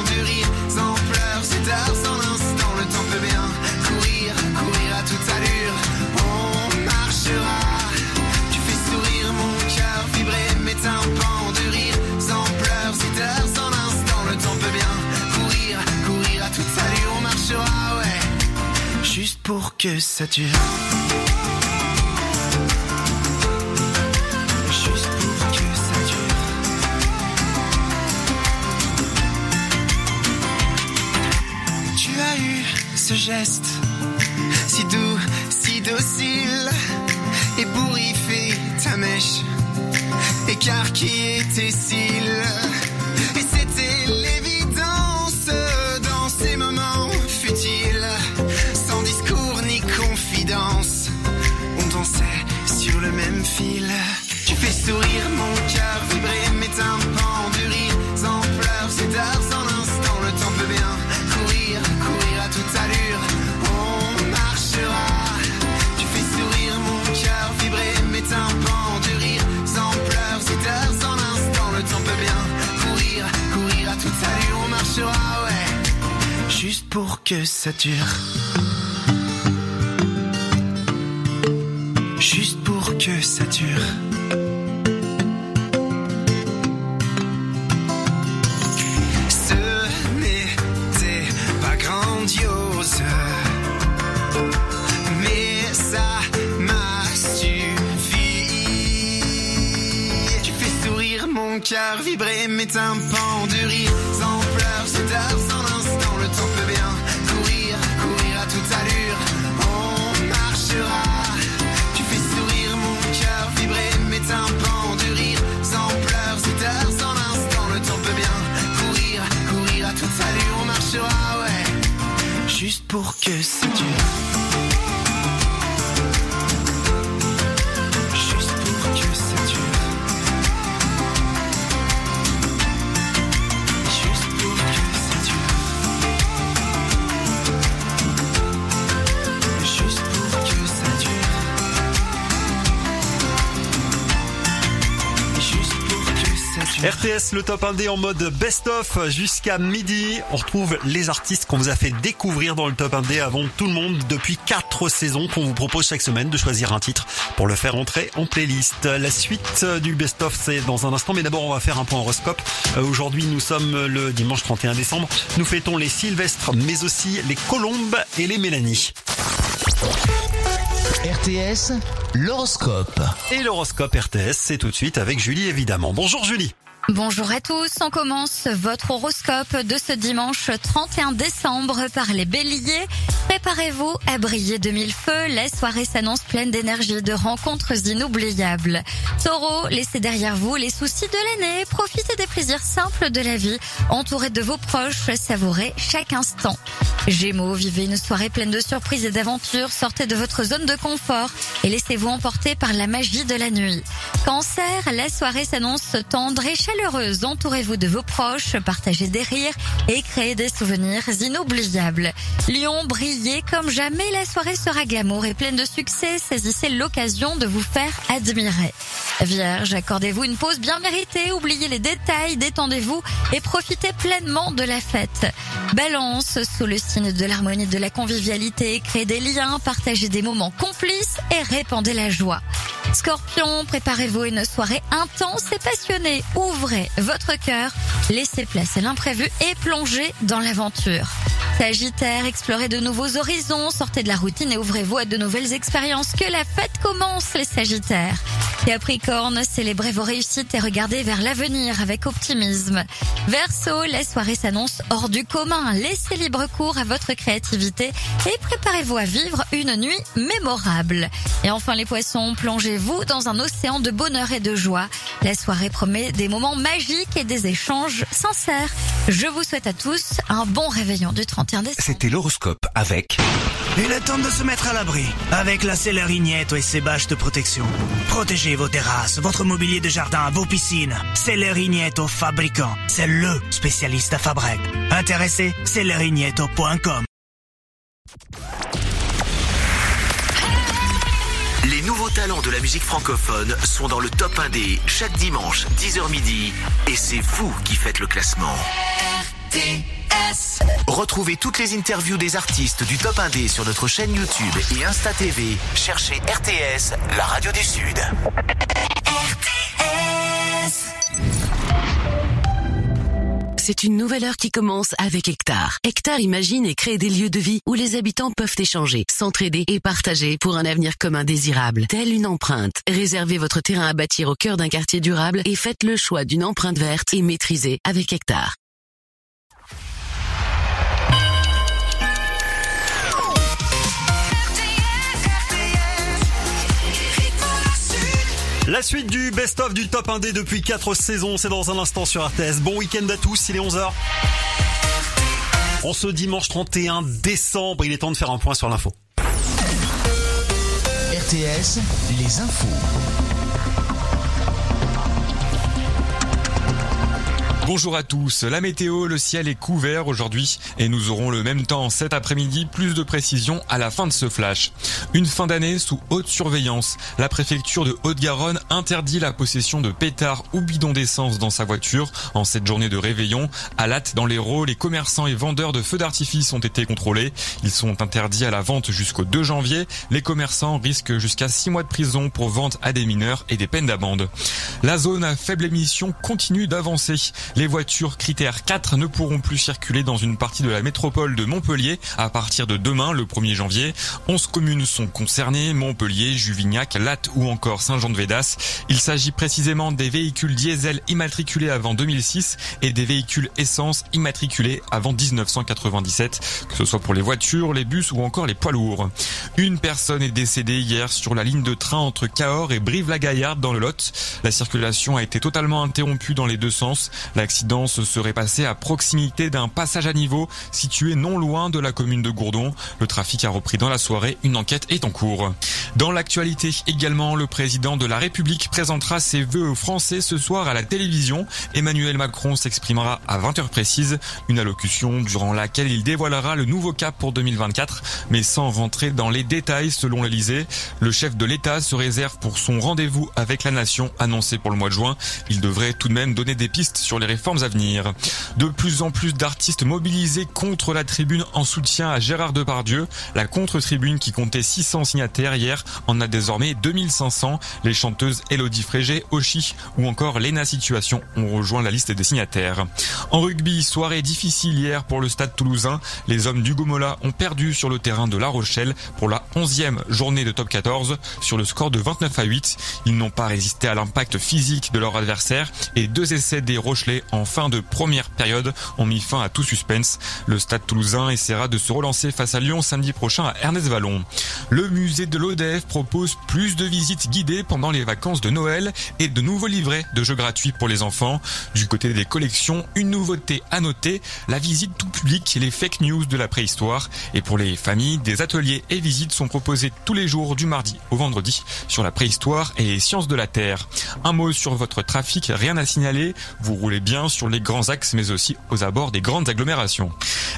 que ça dure. Juste pour que ça dure. Tu as eu ce geste si doux, si docile, ébouriffé ta mèche, écarquillé tes cils. Que ça dure. Juste pour que ça dure. Ce n'était pas grandiose, mais ça m'a suffi. Tu fais sourire mon cœur, vibrer mes tympans de rire,
RTS, le top 1D en mode best-of jusqu'à midi. On retrouve les artistes qu'on vous a fait découvrir dans le top 1D avant tout le monde depuis quatre saisons qu'on vous propose chaque semaine de choisir un titre pour le faire entrer en playlist. La suite du best-of, c'est dans un instant, mais d'abord on va faire un point horoscope. Euh, Aujourd'hui, nous sommes le dimanche 31 décembre. Nous fêtons les Sylvestres, mais aussi les Colombes et les Mélanie.
RTS, l'horoscope.
Et l'horoscope RTS, c'est tout de suite avec Julie évidemment. Bonjour Julie.
Bonjour à tous, on commence votre horoscope de ce dimanche 31 décembre par les béliers. Préparez-vous à briller de mille feux, la soirée s'annonce pleine d'énergie, de rencontres inoubliables. Taureau, laissez derrière vous les soucis de l'année, profitez des plaisirs simples de la vie, entouré de vos proches, savourez chaque instant. Gémeaux, vivez une soirée pleine de surprises et d'aventures, sortez de votre zone de confort et laissez-vous emporter par la magie de la nuit. Cancer, la soirée s'annonce tendre et chaleureuse, entourez-vous de vos proches, partagez des rires et créez des souvenirs inoubliables. Lion, brillez comme jamais, la soirée sera glamour et pleine de succès, saisissez l'occasion de vous faire admirer. Vierge, accordez-vous une pause bien méritée, oubliez les détails, détendez-vous et profitez pleinement de la fête. Balance, sous le signe de l'harmonie et de la convivialité, créez des liens, partagez des moments complices et répandez la joie. Scorpion, préparez-vous une soirée intense et passionnée. Ouvrez votre cœur, laissez place à l'imprévu et plongez dans l'aventure. Sagittaire, explorez de nouveaux horizons, sortez de la routine et ouvrez-vous à de nouvelles expériences. Que la fête commence, les Sagittaires. Capricorne, célébrez vos réussites et regardez vers l'avenir avec optimisme. Verseau, la soirée s'annonce hors du commun. Laissez libre cours à votre créativité et préparez-vous à vivre une nuit mémorable. Et enfin les poissons, plongez-vous dans un océan de bonheur et de joie. La soirée promet des moments magiques et des échanges sincères. Je vous souhaite à tous un bon réveillon du 31 décembre.
C'était l'horoscope avec...
Il est temps de se mettre à l'abri avec la Célérignette et ses bâches de protection. Protégez vos terrasses, votre mobilier de jardin, vos piscines. Célérignetto fabricant, c'est LE spécialiste à Fabrec. Intéressé célérignetto.com
Les nouveaux talents de la musique francophone sont dans le top 1D chaque dimanche 10h midi et c'est vous qui faites le classement. Retrouvez toutes les interviews des artistes du top 1D sur notre chaîne YouTube et Insta TV. Cherchez RTS, la radio du Sud.
C'est une nouvelle heure qui commence avec Hectare. Hectare imagine et crée des lieux de vie où les habitants peuvent échanger, s'entraider et partager pour un avenir commun désirable, telle une empreinte. Réservez votre terrain à bâtir au cœur d'un quartier durable et faites le choix d'une empreinte verte et maîtrisée avec Hectare.
La suite du best-of du top 1D depuis 4 saisons, c'est dans un instant sur RTS. Bon week-end à tous, il est 11h. En ce dimanche 31 décembre, il est temps de faire un point sur l'info.
RTS, les infos.
Bonjour à tous. La météo, le ciel est couvert aujourd'hui et nous aurons le même temps cet après-midi. Plus de précisions à la fin de ce flash. Une fin d'année sous haute surveillance. La préfecture de Haute-Garonne interdit la possession de pétards ou bidons d'essence dans sa voiture en cette journée de réveillon. À Latte, dans l'Hérault, les commerçants et vendeurs de feux d'artifice ont été contrôlés. Ils sont interdits à la vente jusqu'au 2 janvier. Les commerçants risquent jusqu'à 6 mois de prison pour vente à des mineurs et des peines d'amende. La zone à faible émission continue d'avancer. Les voitures critères 4 ne pourront plus circuler dans une partie de la métropole de Montpellier à partir de demain, le 1er janvier. 11 communes sont concernées, Montpellier, Juvignac, Latte ou encore Saint-Jean-de-Védas. Il s'agit précisément des véhicules diesel immatriculés avant 2006 et des véhicules essence immatriculés avant 1997, que ce soit pour les voitures, les bus ou encore les poids lourds. Une personne est décédée hier sur la ligne de train entre Cahors et Brive-la-Gaillarde dans le Lot. La circulation a été totalement interrompue dans les deux sens. L'accident se serait passé à proximité d'un passage à niveau situé non loin de la commune de Gourdon. Le trafic a repris dans la soirée. Une enquête est en cours. Dans l'actualité également, le président de la République présentera ses vœux aux Français ce soir à la télévision. Emmanuel Macron s'exprimera à 20h précise. Une allocution durant laquelle il dévoilera le nouveau cap pour 2024, mais sans rentrer dans les détails selon l'Elysée. Le chef de l'État se réserve pour son rendez-vous avec la nation annoncé pour le mois de juin. Il devrait tout de même donner des pistes sur les réformes à venir. De plus en plus d'artistes mobilisés contre la tribune en soutien à Gérard Depardieu. La contre-tribune qui comptait 600 signataires hier en a désormais 2500. Les chanteuses Elodie Frégé, Oshi ou encore Lena Situation ont rejoint la liste des signataires. En rugby, soirée difficile hier pour le stade toulousain. Les hommes du Gomola ont perdu sur le terrain de La Rochelle pour la 11e journée de top 14 sur le score de 29 à 8. Ils n'ont pas résisté à l'impact physique de leur adversaire et deux essais des Rochelais en fin de première période ont mis fin à tout suspense. Le stade toulousain essaiera de se relancer face à Lyon samedi prochain à Ernest Vallon. Le musée de l'ODF propose plus de visites guidées pendant les vacances de Noël et de nouveaux livrets de jeux gratuits pour les enfants. Du côté des collections, une nouveauté à noter, la visite tout public les fake news de la préhistoire. Et pour les familles, des ateliers et visites sont proposés tous les jours du mardi au vendredi sur la préhistoire et les sciences de la Terre. Un mot sur votre trafic, rien à signaler. Vous roulez sur les grands axes mais aussi aux abords des grandes agglomérations.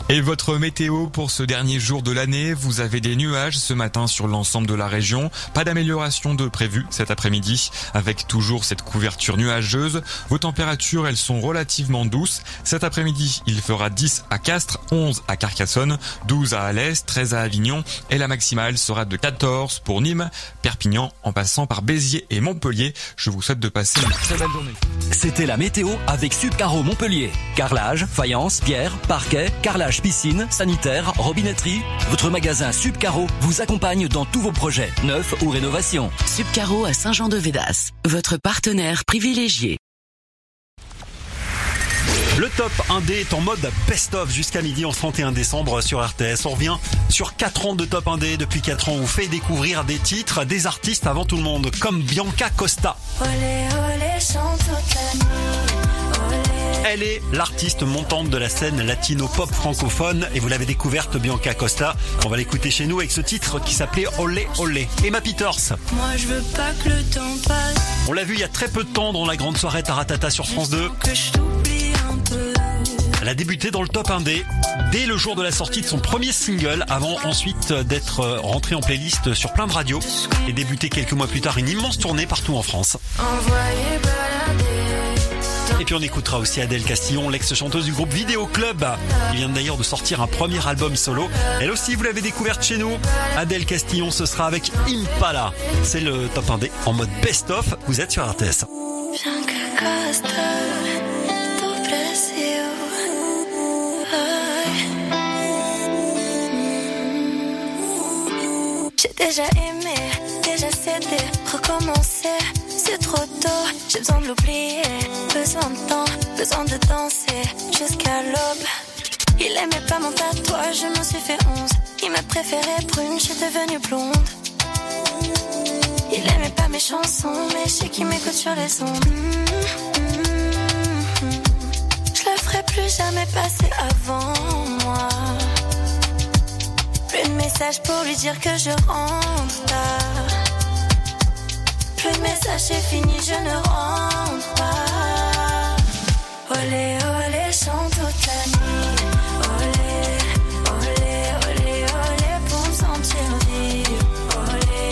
Et votre météo pour ce dernier jour de l'année, vous avez des nuages ce matin sur l'ensemble de la région. Pas d'amélioration de prévu cet après-midi avec toujours cette couverture nuageuse. Vos températures, elles sont relativement douces. Cet après-midi, il fera 10 à Castres, 11 à Carcassonne, 12 à Alès, 13 à Avignon et la maximale sera de 14 pour Nîmes, Perpignan en passant par Béziers et Montpellier. Je vous souhaite de passer une très belle journée.
C'était la météo avec
Subcaro Montpellier. Carrelage, faïence, pierre, parquet, carrelage piscine, sanitaire, robinetterie. Votre magasin Subcaro vous accompagne dans tous vos projets, neufs ou rénovations.
Subcaro à Saint-Jean-de-Védas, votre partenaire privilégié.
Le top 1D est en mode best-of jusqu'à midi en 31 décembre sur RTS. On revient sur 4 ans de top 1D. Depuis 4 ans, on vous fait découvrir des titres, des artistes avant tout le monde, comme Bianca Costa.
Olé, olé, chante toute la nuit.
Elle est l'artiste montante de la scène latino-pop francophone et vous l'avez découverte, Bianca Costa. On va l'écouter chez nous avec ce titre qui s'appelait Olé Olé. Emma Peters.
Moi je veux pas que le temps passe.
On l'a vu il y a très peu de temps dans la grande soirée Taratata sur France 2.
Que je t'oublie un peu.
Elle a débuté dans le top 1D dès le jour de la sortie de son premier single avant ensuite d'être rentrée en playlist sur plein de radios et débuter quelques mois plus tard une immense tournée partout en France.
Envoyé balader.
Et puis on écoutera aussi Adèle Castillon, l'ex-chanteuse du groupe Vidéo Club, qui vient d'ailleurs de sortir un premier album solo. Elle aussi, vous l'avez découverte chez nous. Adèle Castillon, ce sera avec Impala. C'est le top 1D en mode best-of. Vous êtes sur RTS.
J'ai déjà aimé, déjà cédé, recommencer. C'est trop tôt, j'ai besoin de l'oublier. Besoin de temps, besoin de danser jusqu'à l'aube. Il aimait pas mon tatouage, je m'en suis fait 11. Il me préférait brune, je suis devenue blonde. Il aimait pas mes chansons, mais je sais qu'il m'écoute sur les ondes. Mm, mm, mm. Je le ferai plus jamais passer avant moi. Plus de messages pour lui dire que je rentre pas. Plus de messages, c'est fini, je ne rentre pas. Olé, olé, chante toute la nuit. Olé, olé, olé, olé, pour me sentir vivre. Olé,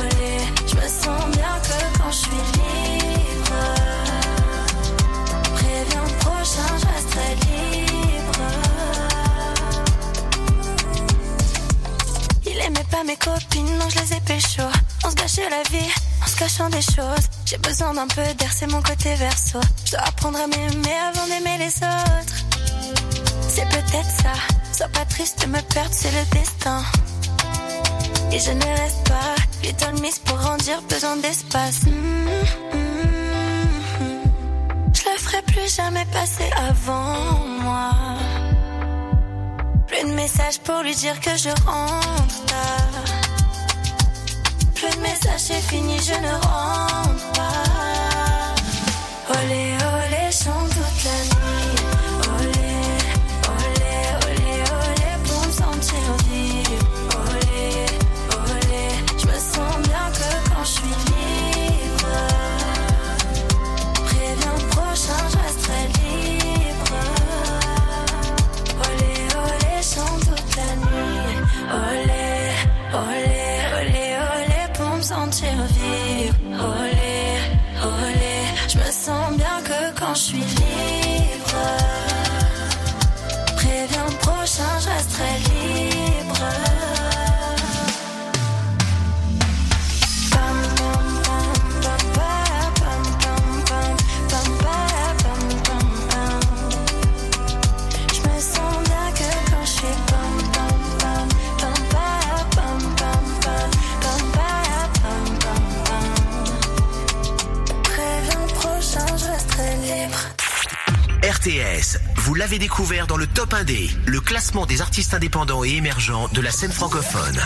olé, je me sens bien que quand je suis libre. Préviens le prochain, je libre. Il aimait pas mes copines, donc je les ai pécho. On se gâchait la vie, cachant des choses. J'ai besoin d'un peu d'air, c'est mon côté verso. Je dois apprendre à m'aimer avant d'aimer les autres. C'est peut-être ça, sois pas triste de me perdre, c'est le destin. Et je ne reste pas, little miss pour grandir, besoin d'espace. Mm, mm, mm. Je le ferai plus jamais passer avant moi. Plus de messages pour lui dire que je rentre pas. Plus de messages, c'est fini, je ne rentre pas. Olé, prochain, je resterai
vous l'avez découvert dans le Top 1D, le classement des artistes indépendants et émergents de la scène francophone.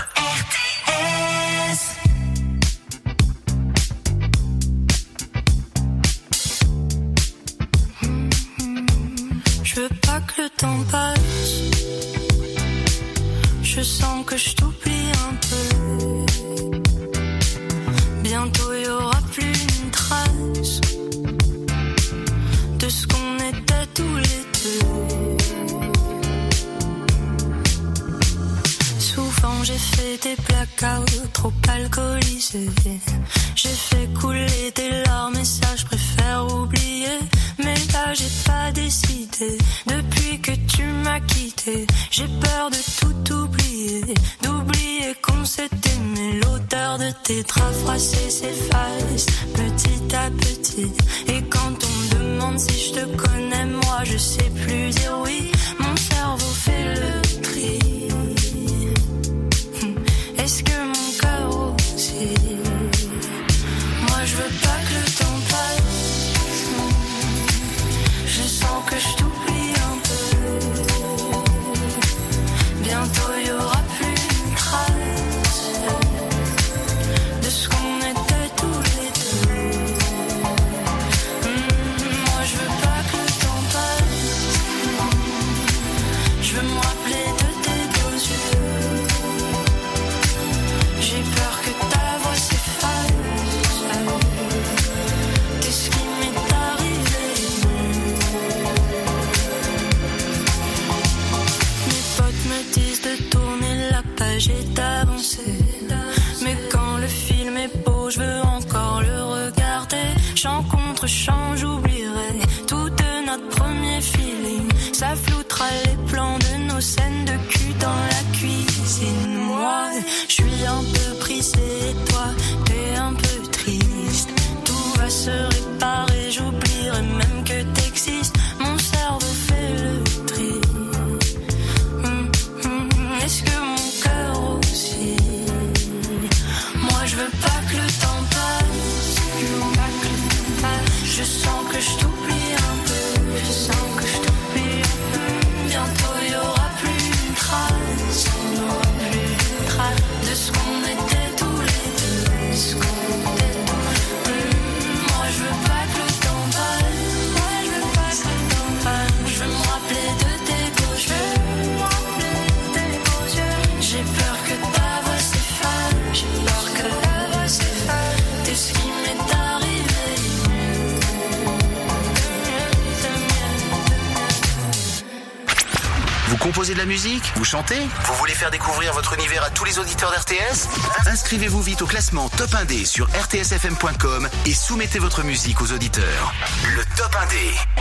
Vous voulez faire découvrir votre univers à tous les auditeurs d'RTS Inscrivez-vous vite au classement Top 1D sur rtsfm.com et soumettez votre musique aux auditeurs. Le Top 1D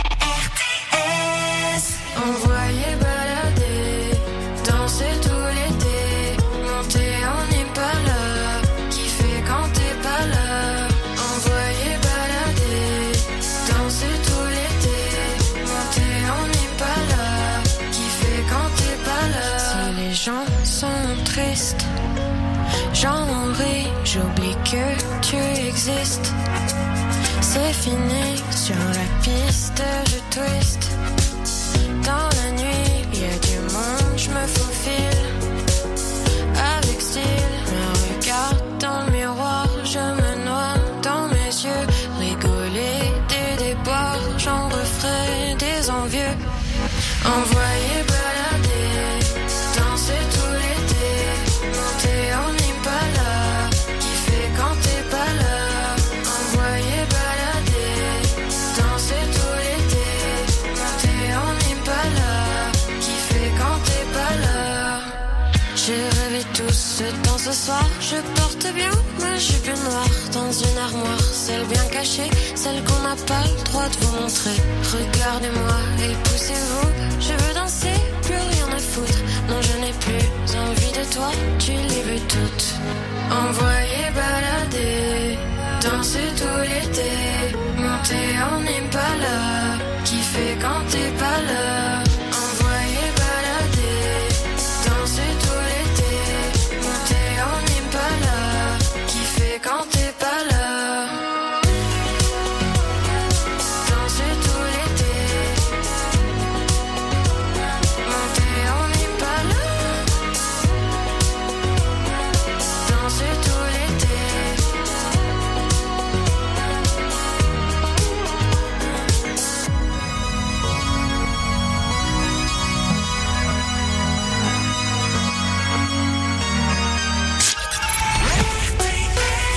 les gens sont tristes. J'en ris, j'oublie que tu existes. C'est fini sur la piste, je twist dans la nuit. je porte bien ma jupe noire dans une armoire, celle bien cachée, celle qu'on n'a pas le droit de vous montrer. Regardez-moi et poussez-vous, je veux danser, plus rien à foutre. Non, je n'ai plus envie de toi, tu les veux toutes. Envoyer balader, danser tout l'été, monter en Impala, kiffer quand t'es pas là.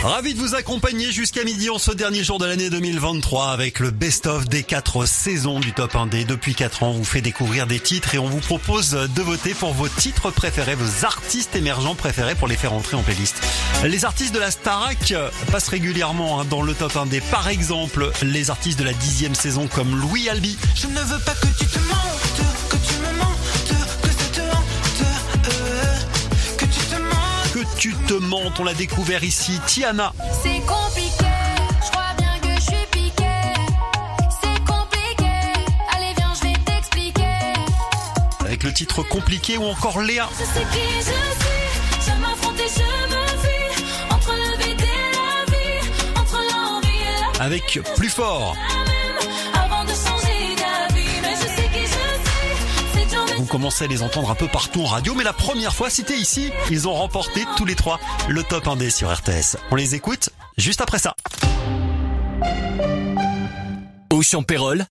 Ravi de vous accompagner jusqu'à midi en ce dernier jour de l'année 2023 avec le best-of des quatre saisons du Top 1D. Depuis 4 ans, on vous fait découvrir des titres et on vous propose de voter pour vos titres préférés, vos artistes émergents préférés pour les faire entrer en playlist. Les artistes de la Starac passent régulièrement hein, dans le Top 1D. Par exemple, les artistes de la dixième saison comme Louis Albi.
Je ne veux pas que tu te montes. Tu te mentes,
on l'a découvert ici. Tiana.
C'est compliqué. je crois bien que je
Avec le titre compliqué ou encore Léa.
Je sais qui je suis, je m'affronte et je me fuis, entre le vide et la vie, entre l'envie et la
Avec plus fort. Vous commencez à les entendre un peu partout en radio, mais la première fois c'était ici. Ils ont remporté tous les trois le top 1D sur RTS. On les écoute juste après ça.
Auchan Pérol,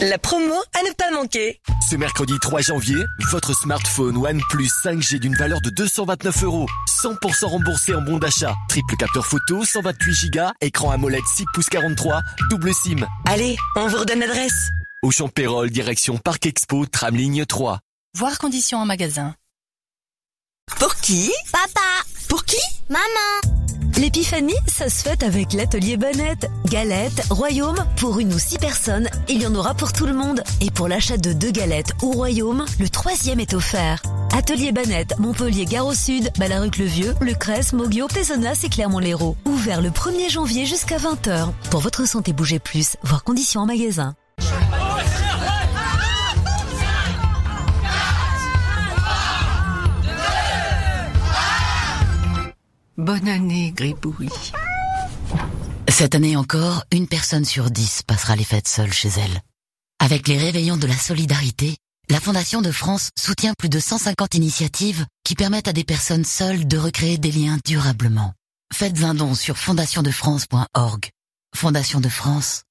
La promo à ne pas manquer.
ce mercredi 3 janvier, votre smartphone OnePlus 5G d'une valeur de 229 euros, 100% remboursé en bon d'achat, triple capteur photo, 128 Go, écran AMOLED 6 pouces 43, double SIM.
Allez, on vous redonne l'adresse.
Auchan Pérol, direction Parc Expo, tram ligne 3.
Voir conditions en magasin.
Pour qui?
Papa,
Pour qui?
Maman.
L'épiphanie, ça se fête avec l'atelier Bonnette. Galettes, royaume, pour une ou six personnes, il y en aura pour tout le monde. Et pour l'achat de deux galettes ou royaume, le troisième est offert. Atelier Bonnette, Montpellier, Gare au Sud, Ballaruc-le-Vieux, Le Cresse, Moguio, Pézenas et Clermont-Lérault. Ouvert le 1er janvier jusqu'à 20h. Pour votre santé, bougez plus, voir conditions en magasin.
Bonne année, Gribouille.
Cette année encore, une personne sur dix passera les fêtes seule chez elle. Avec les réveillons de la solidarité, la Fondation de France soutient plus de 150 initiatives qui permettent à des personnes seules de recréer des liens durablement. Faites un don sur fondationdefrance.org. Fondation de France,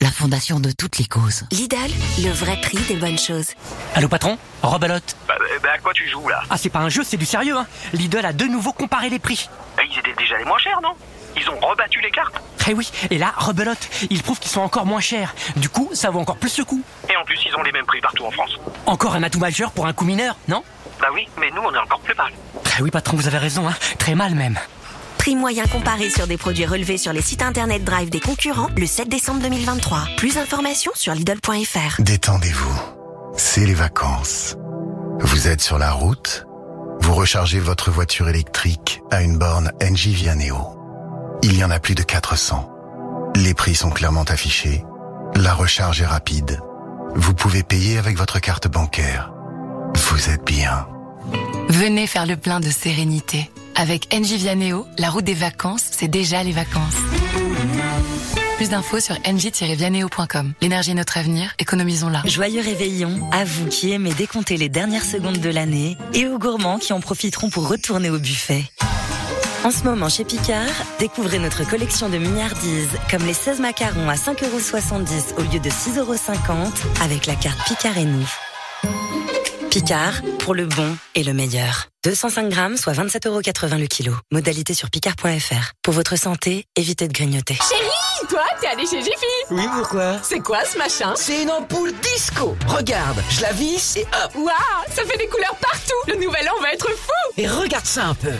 la fondation de toutes les causes.
Lidl, le vrai prix des bonnes choses.
Allô patron? Rebelote
Bah, bah, à quoi tu joues là
Ah c'est pas un jeu, c'est du sérieux hein Lidl a de nouveau comparé les prix.
Eh, Ils étaient déjà les moins chers, non? Ils ont rebattu les cartes.
Eh oui, et là, rebelote, ils prouvent qu'ils sont encore moins chers. Du coup, ça vaut encore plus le coup.
Et en plus, ils ont les mêmes prix partout en France.
Encore un atout majeur pour un coup mineur, non?
Bah oui, mais nous, on est encore plus mal.
Eh oui patron, vous avez raison, hein Très mal même.
Prix moyen comparé sur des produits relevés sur les sites internet Drive des concurrents le 7 décembre 2023. Plus d'informations sur Lidl.fr.
Détendez-vous. C'est les vacances. Vous êtes sur la route? Vous rechargez votre voiture électrique à une borne NJ Vianeo. Il y en a plus de 400. Les prix sont clairement affichés. La recharge est rapide. Vous pouvez payer avec votre carte bancaire. Vous êtes bien.
Venez faire le plein de sérénité. Avec NJ Vianeo, la route des vacances, c'est déjà les vacances. Plus d'infos sur nj-vianeo.com. L'énergie est notre avenir, économisons-la.
Joyeux réveillon à vous qui aimez décompter les dernières secondes de l'année et aux gourmands qui en profiteront pour retourner au buffet. En ce moment chez Picard, découvrez notre collection de mignardises comme les 16 macarons à 5,70€ au lieu de 6,50€ avec la carte Picard et nous. Picard, pour le bon et le meilleur. 205 grammes, soit 27,80€ le kilo. Modalité sur picard.fr. Pour votre santé, évitez de grignoter.
Chérie, toi, t'es allé chez Jiffy.
Oui, pourquoi
C'est quoi ce machin
C'est une ampoule disco. Regarde, je la visse et hop.
Waouh, ça fait des couleurs partout. Le nouvel an va être fou.
Et regarde ça un peu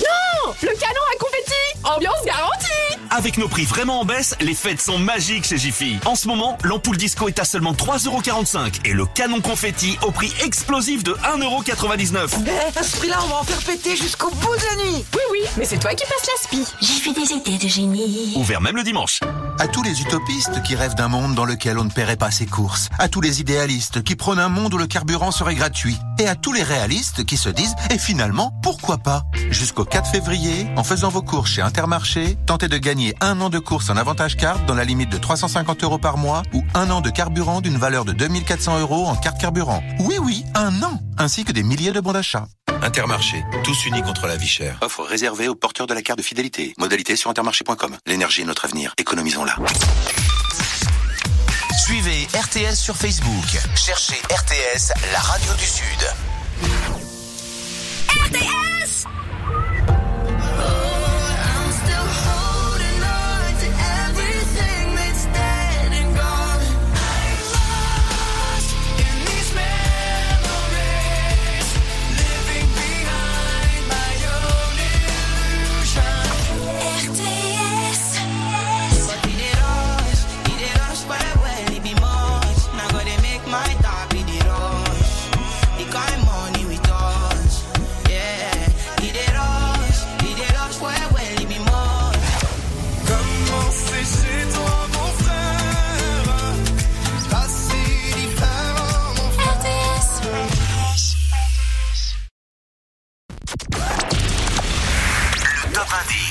Non Le canon à confetti Ambiance garantie
Avec nos prix vraiment en baisse, les fêtes sont magiques chez Jiffy. En ce moment, l'ampoule disco est à seulement 3,45€ et le canon confetti au prix explosif de 1,99€.
Eh, à ce prix-là, on va en faire péter jusqu'au bout de la nuit
Oui, oui, mais c'est toi qui passes la spi
J'ai fait des idées de génie.
Ouvert même le dimanche.
À tous les utopistes qui rêvent d'un monde dans lequel on ne paierait pas ses courses. À tous les idéalistes qui prônent un monde où le carburant serait gratuit. Et à tous les réalistes qui se disent, et finalement, pourquoi pas? Jusqu'au 4 février, en faisant vos courses chez Intermarché, tentez de gagner un an de course en avantage carte dans la limite de 350 euros par mois ou un an de carburant d'une valeur de 2400 euros en carte carburant. Oui, oui, un an Ainsi que des milliers de bons d'achat.
Intermarché, tous unis contre la vie chère. Offre réservée aux porteurs de la carte de fidélité. Modalité sur intermarché.com. L'énergie est notre avenir. Économisons-la.
Suivez RTS sur Facebook. Cherchez RTS, la radio du Sud.
RTS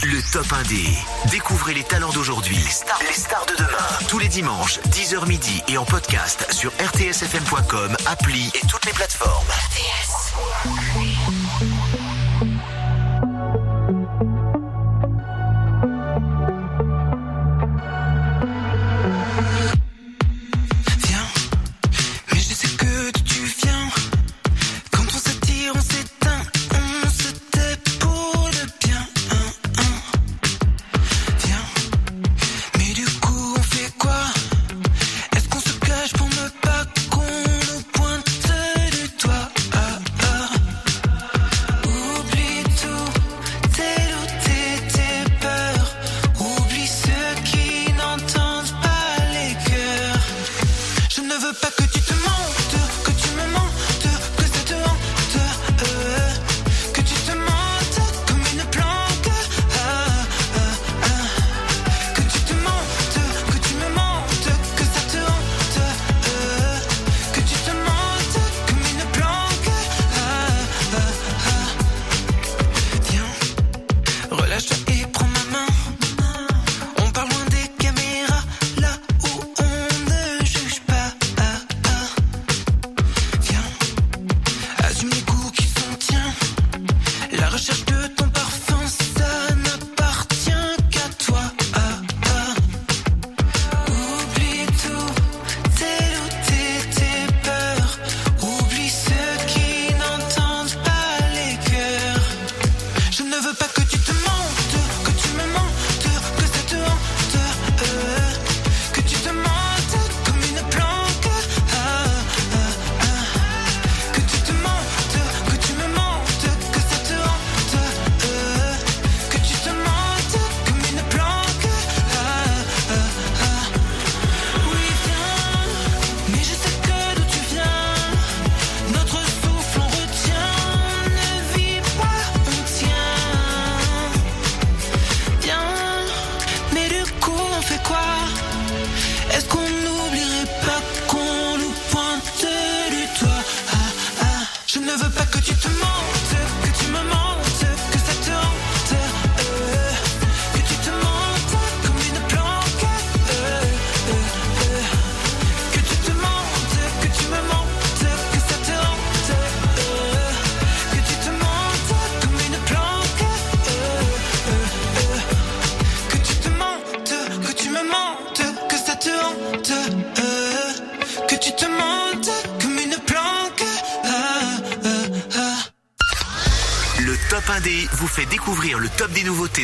Le top indé. Découvrez les talents d'aujourd'hui, les stars, les stars de demain. Tous les dimanches, 10h midi et en podcast sur rtsfm.com, appli et toutes les plateformes.
RTS.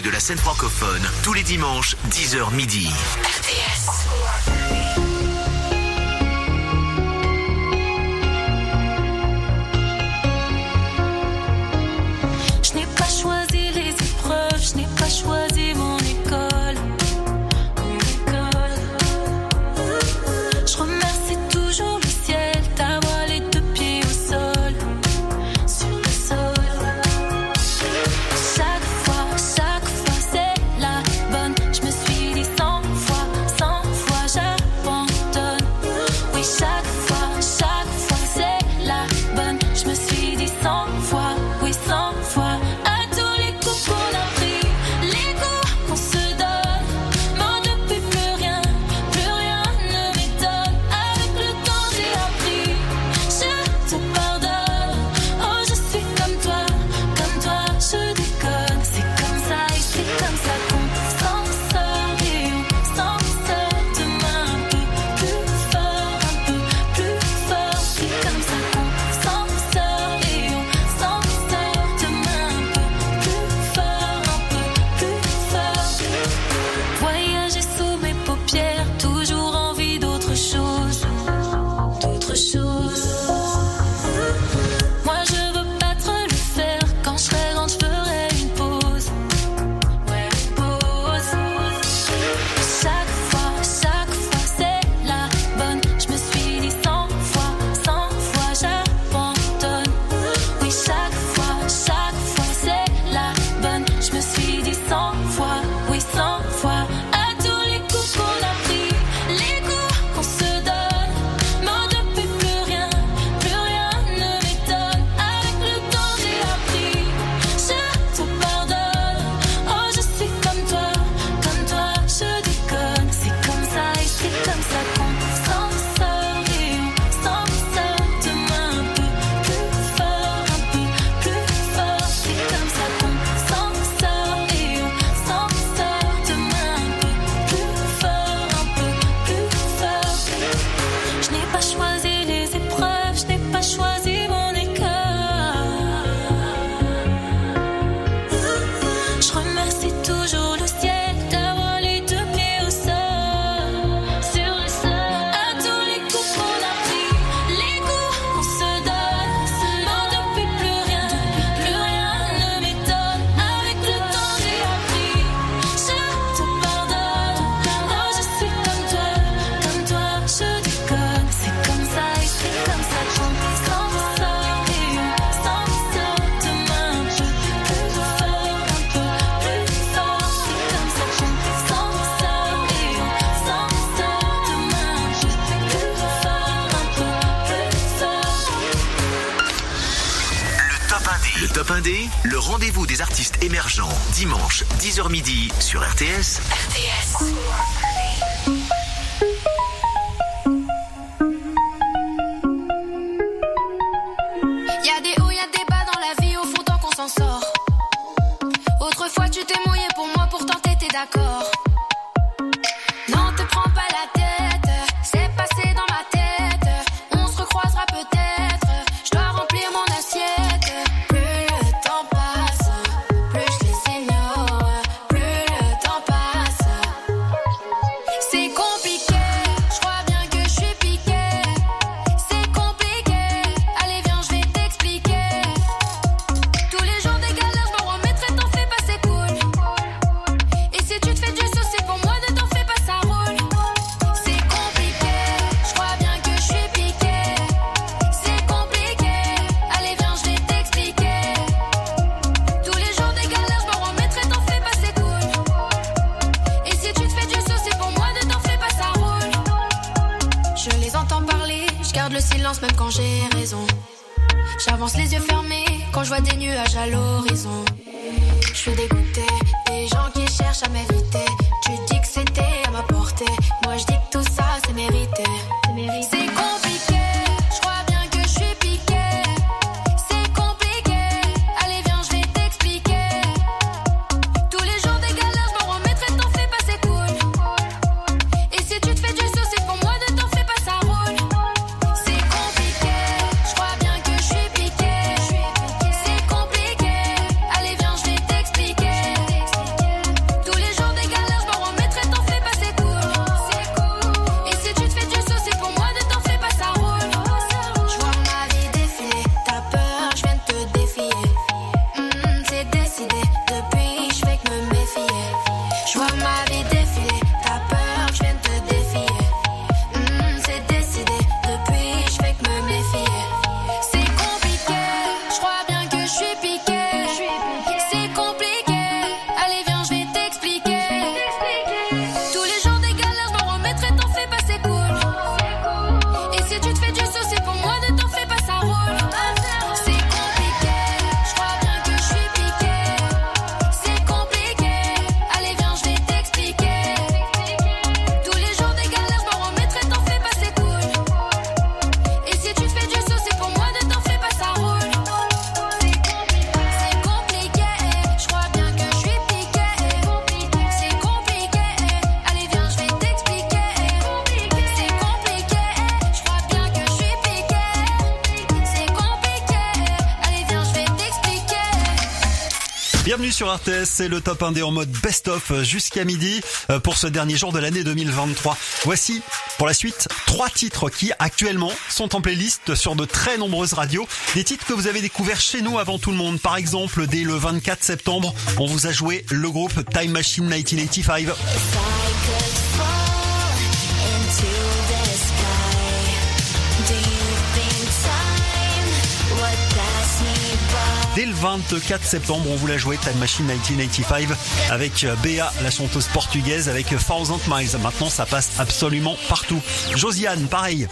de
la scène francophone tous les dimanches 10h midi.
we song for RTS,
des nuages à l'horizon. Je suis dégoûté des gens qui cherchent à m'éviter. c'est
le top 1 des en mode best-of jusqu'à midi euh, pour ce dernier jour de l'année 2023. Voici pour la suite trois titres qui actuellement sont en playlist sur de très nombreuses radios. Des titres que vous avez découverts chez nous avant tout le monde. Par exemple, dès le 24 septembre, on vous a joué le groupe Time Machine 1985. 24 septembre. On vous la jouait Time Machine 1985 avec euh, Béa, la chanteuse portugaise, avec Thousand Miles. Maintenant, ça passe absolument partout. Josiane, pareil.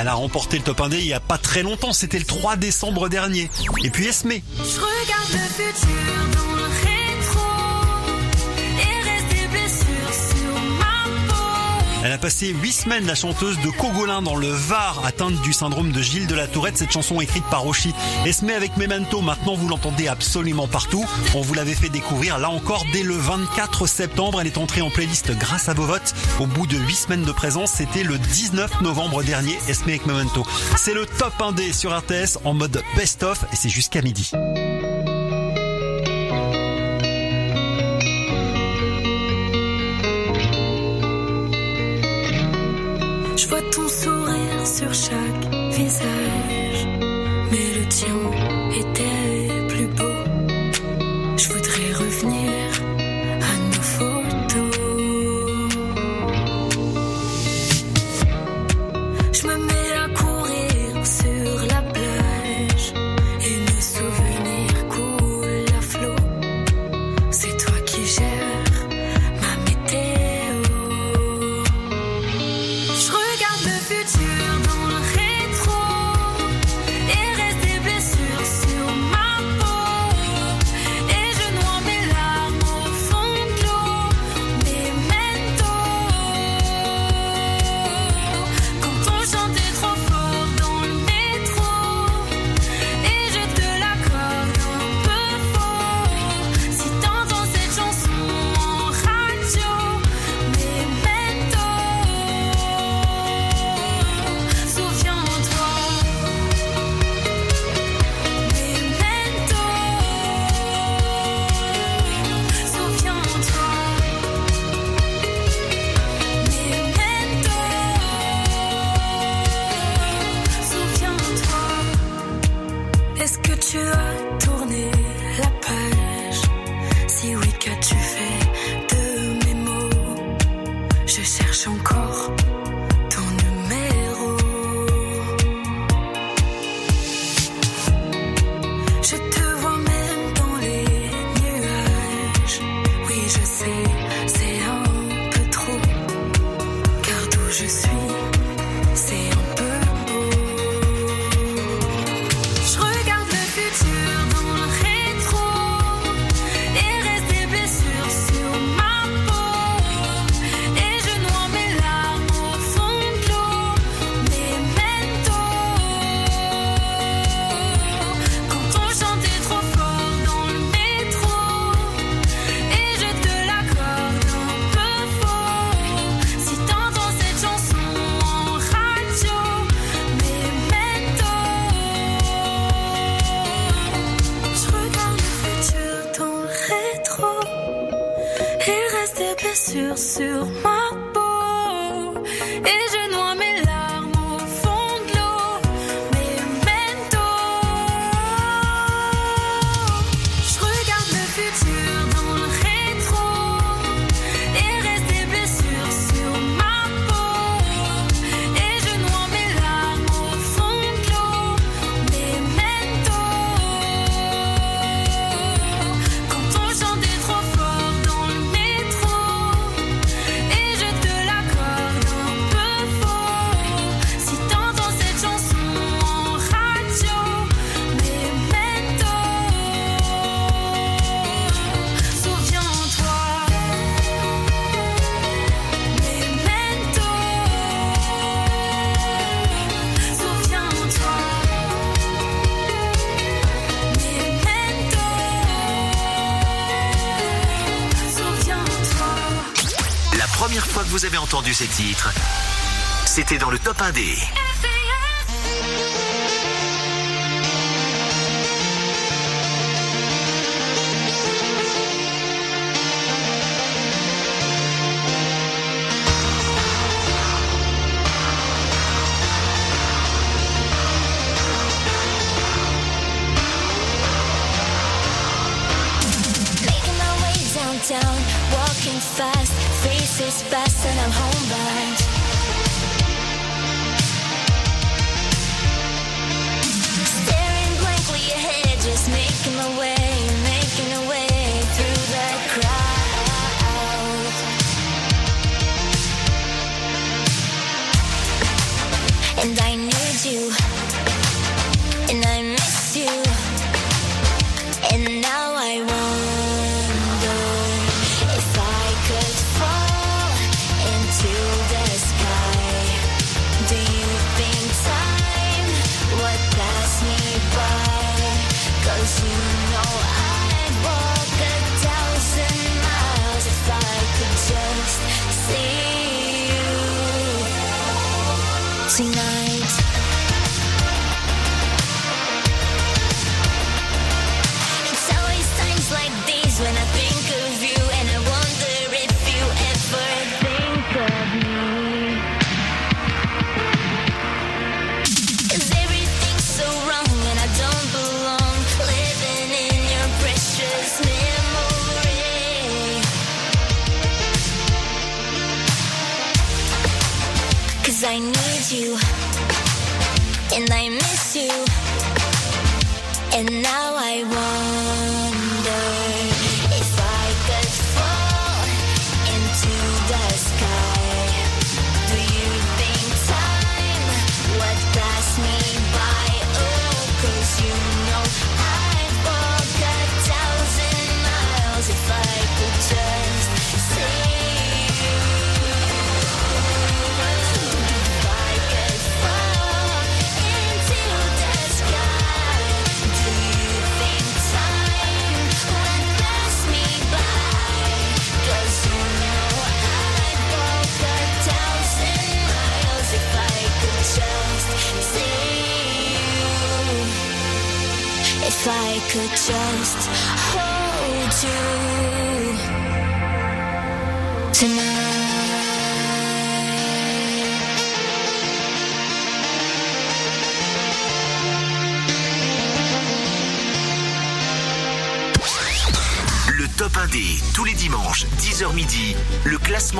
Elle a remporté le top 1D il y a pas très longtemps, c'était le 3 décembre dernier. Et puis Esme.
Je regarde
Elle a passé 8 semaines, la chanteuse de Cogolin dans le Var, atteinte du syndrome de Gilles de la Tourette. Cette chanson écrite par Rochi et avec Memento. Maintenant, vous l'entendez absolument partout. On vous l'avait fait découvrir là encore dès le 24 septembre. Elle est entrée en playlist grâce à vos votes. Au bout de 8 semaines de présence, c'était le 19 novembre dernier, Esme avec Memento. C'est le top 1D sur RTS en mode best-of et c'est jusqu'à midi.
C'était dans le top 1D.
Making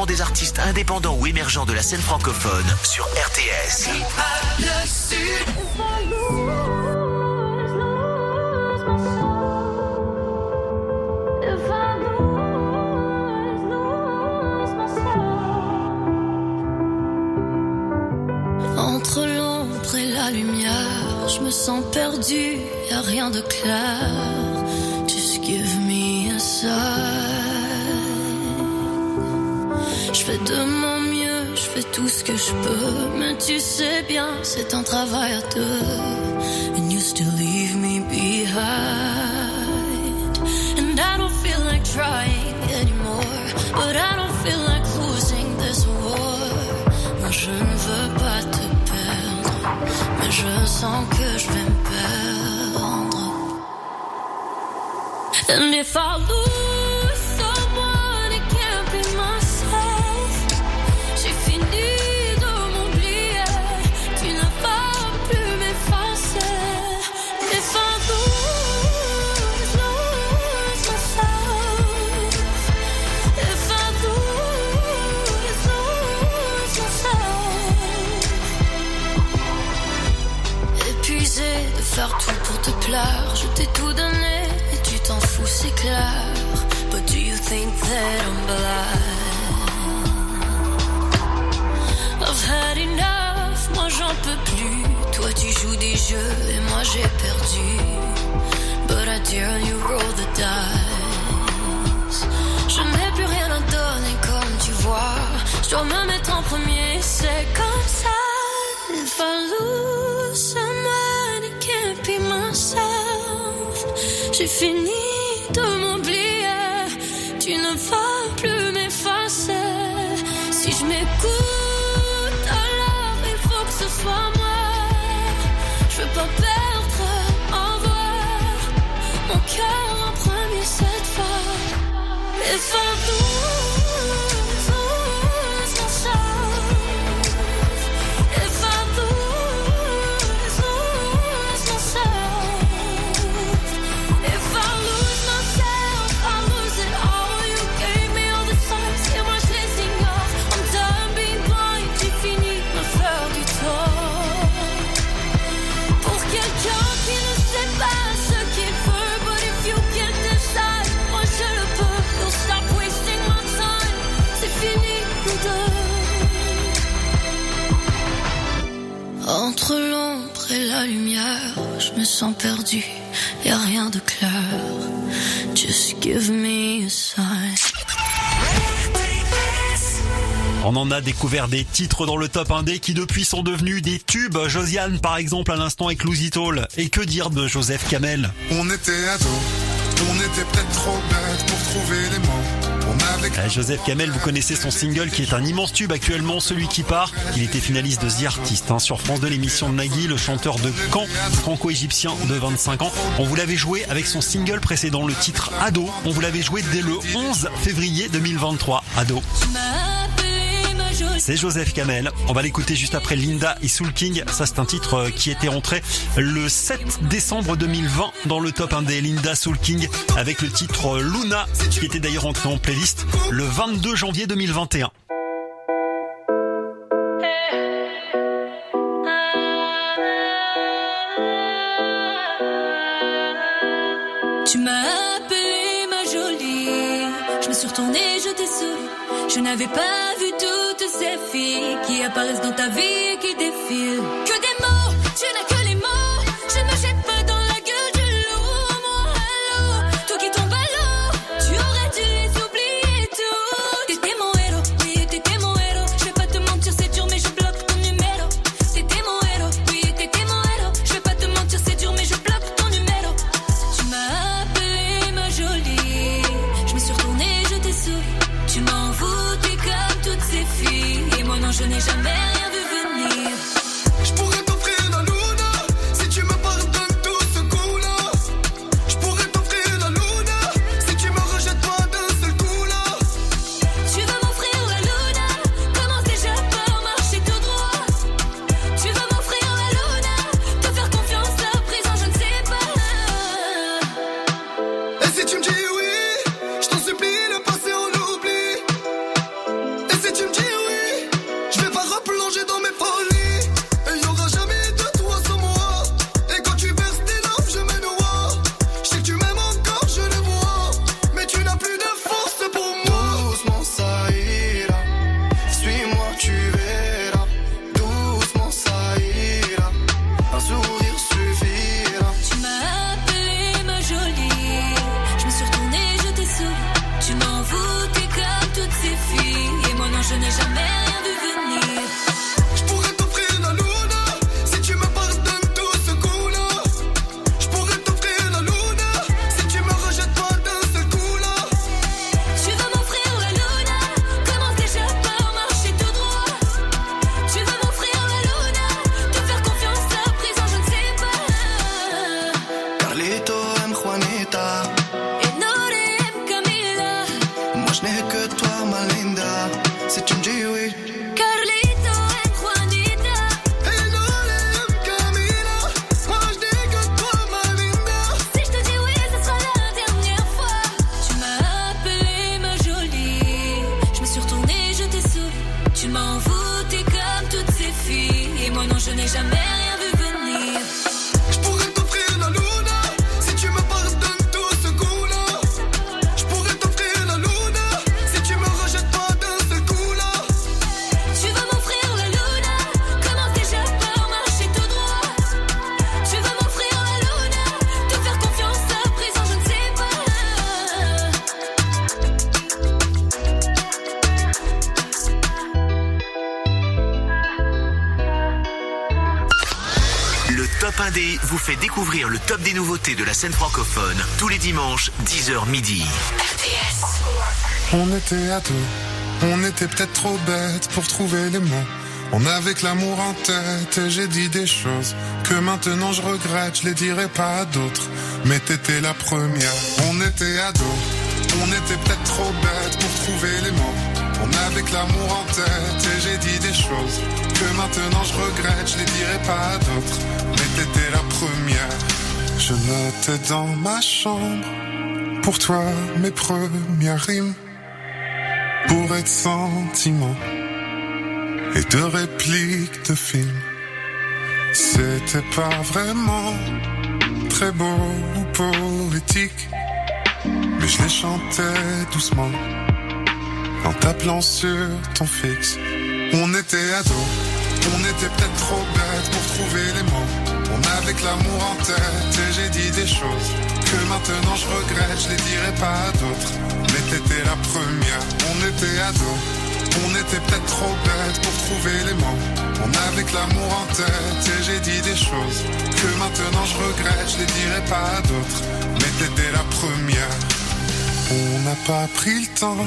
des artistes indépendants ou émergents de la scène francophone
jeux et moi j'ai perdu. But I dare you roll the dice. Je n'ai plus rien à donner comme tu vois. Je dois me mettre en premier, c'est comme ça. If I lose someone, it can't be myself. J'ai fini perdre, avoir mon cœur en premier cette fois. Entre l'ombre et la lumière, je me sens perdu, y a rien de clair. Just give me a sign.
On en a découvert des titres dans le top 1D qui depuis sont devenus des tubes. Josiane par exemple à l'instant avec Louisitol. Et que dire de Joseph Kamel?
On était ados, on était peut-être trop bêtes pour trouver les mots.
Euh, Joseph Kamel, vous connaissez son single qui est un immense tube actuellement, celui qui part. Il était finaliste de The Artist hein, sur France de l'émission de Nagui, le chanteur de Caen, franco-égyptien de 25 ans. On vous l'avait joué avec son single précédent, le titre Ado. On vous l'avait joué dès le 11 février 2023. Ado. C'est Joseph Kamel. On va l'écouter juste après Linda et Soul King. Ça, c'est un titre euh, qui était rentré le 7 décembre 2020 dans le top 1 des Linda Soul King avec le titre euh, Luna, qui était d'ailleurs entré en playlist le 22 janvier 2021.
Tu m'as appelé ma jolie. Je n'avais pas vu toutes ces filles qui apparaissent dans ta vie et qui défilent. Que des mots, tu n'as que
de la scène francophone tous les dimanches 10h midi.
On était ados, on était peut-être trop bêtes pour trouver les mots. On avait l'amour en tête et j'ai dit des choses que maintenant je regrette, je les dirai pas à d'autres. Mais t'étais la première, on était ados, on était peut-être trop bêtes pour trouver les mots. On avait l'amour en tête et j'ai dit des choses que maintenant je regrette, je les dirai pas à d'autres. Mais t'étais la première, je notais dans ma chambre pour toi mes premières rimes pour être sentiment et de répliques de films. C'était pas vraiment très beau ou poétique, mais je les chantais doucement en t'appelant sur ton fixe. On était ados, on était peut-être trop bêtes pour trouver les mots. On avait l'amour en tête et j'ai dit des choses que maintenant je regrette, je les dirai pas à d'autres. Mais t'étais la première, on était ados, on était peut-être trop bêtes pour trouver les mots. On avait l'amour en tête et j'ai dit des choses que maintenant je regrette, je les dirai pas à d'autres. Mais t'étais la première. On n'a pas pris le temps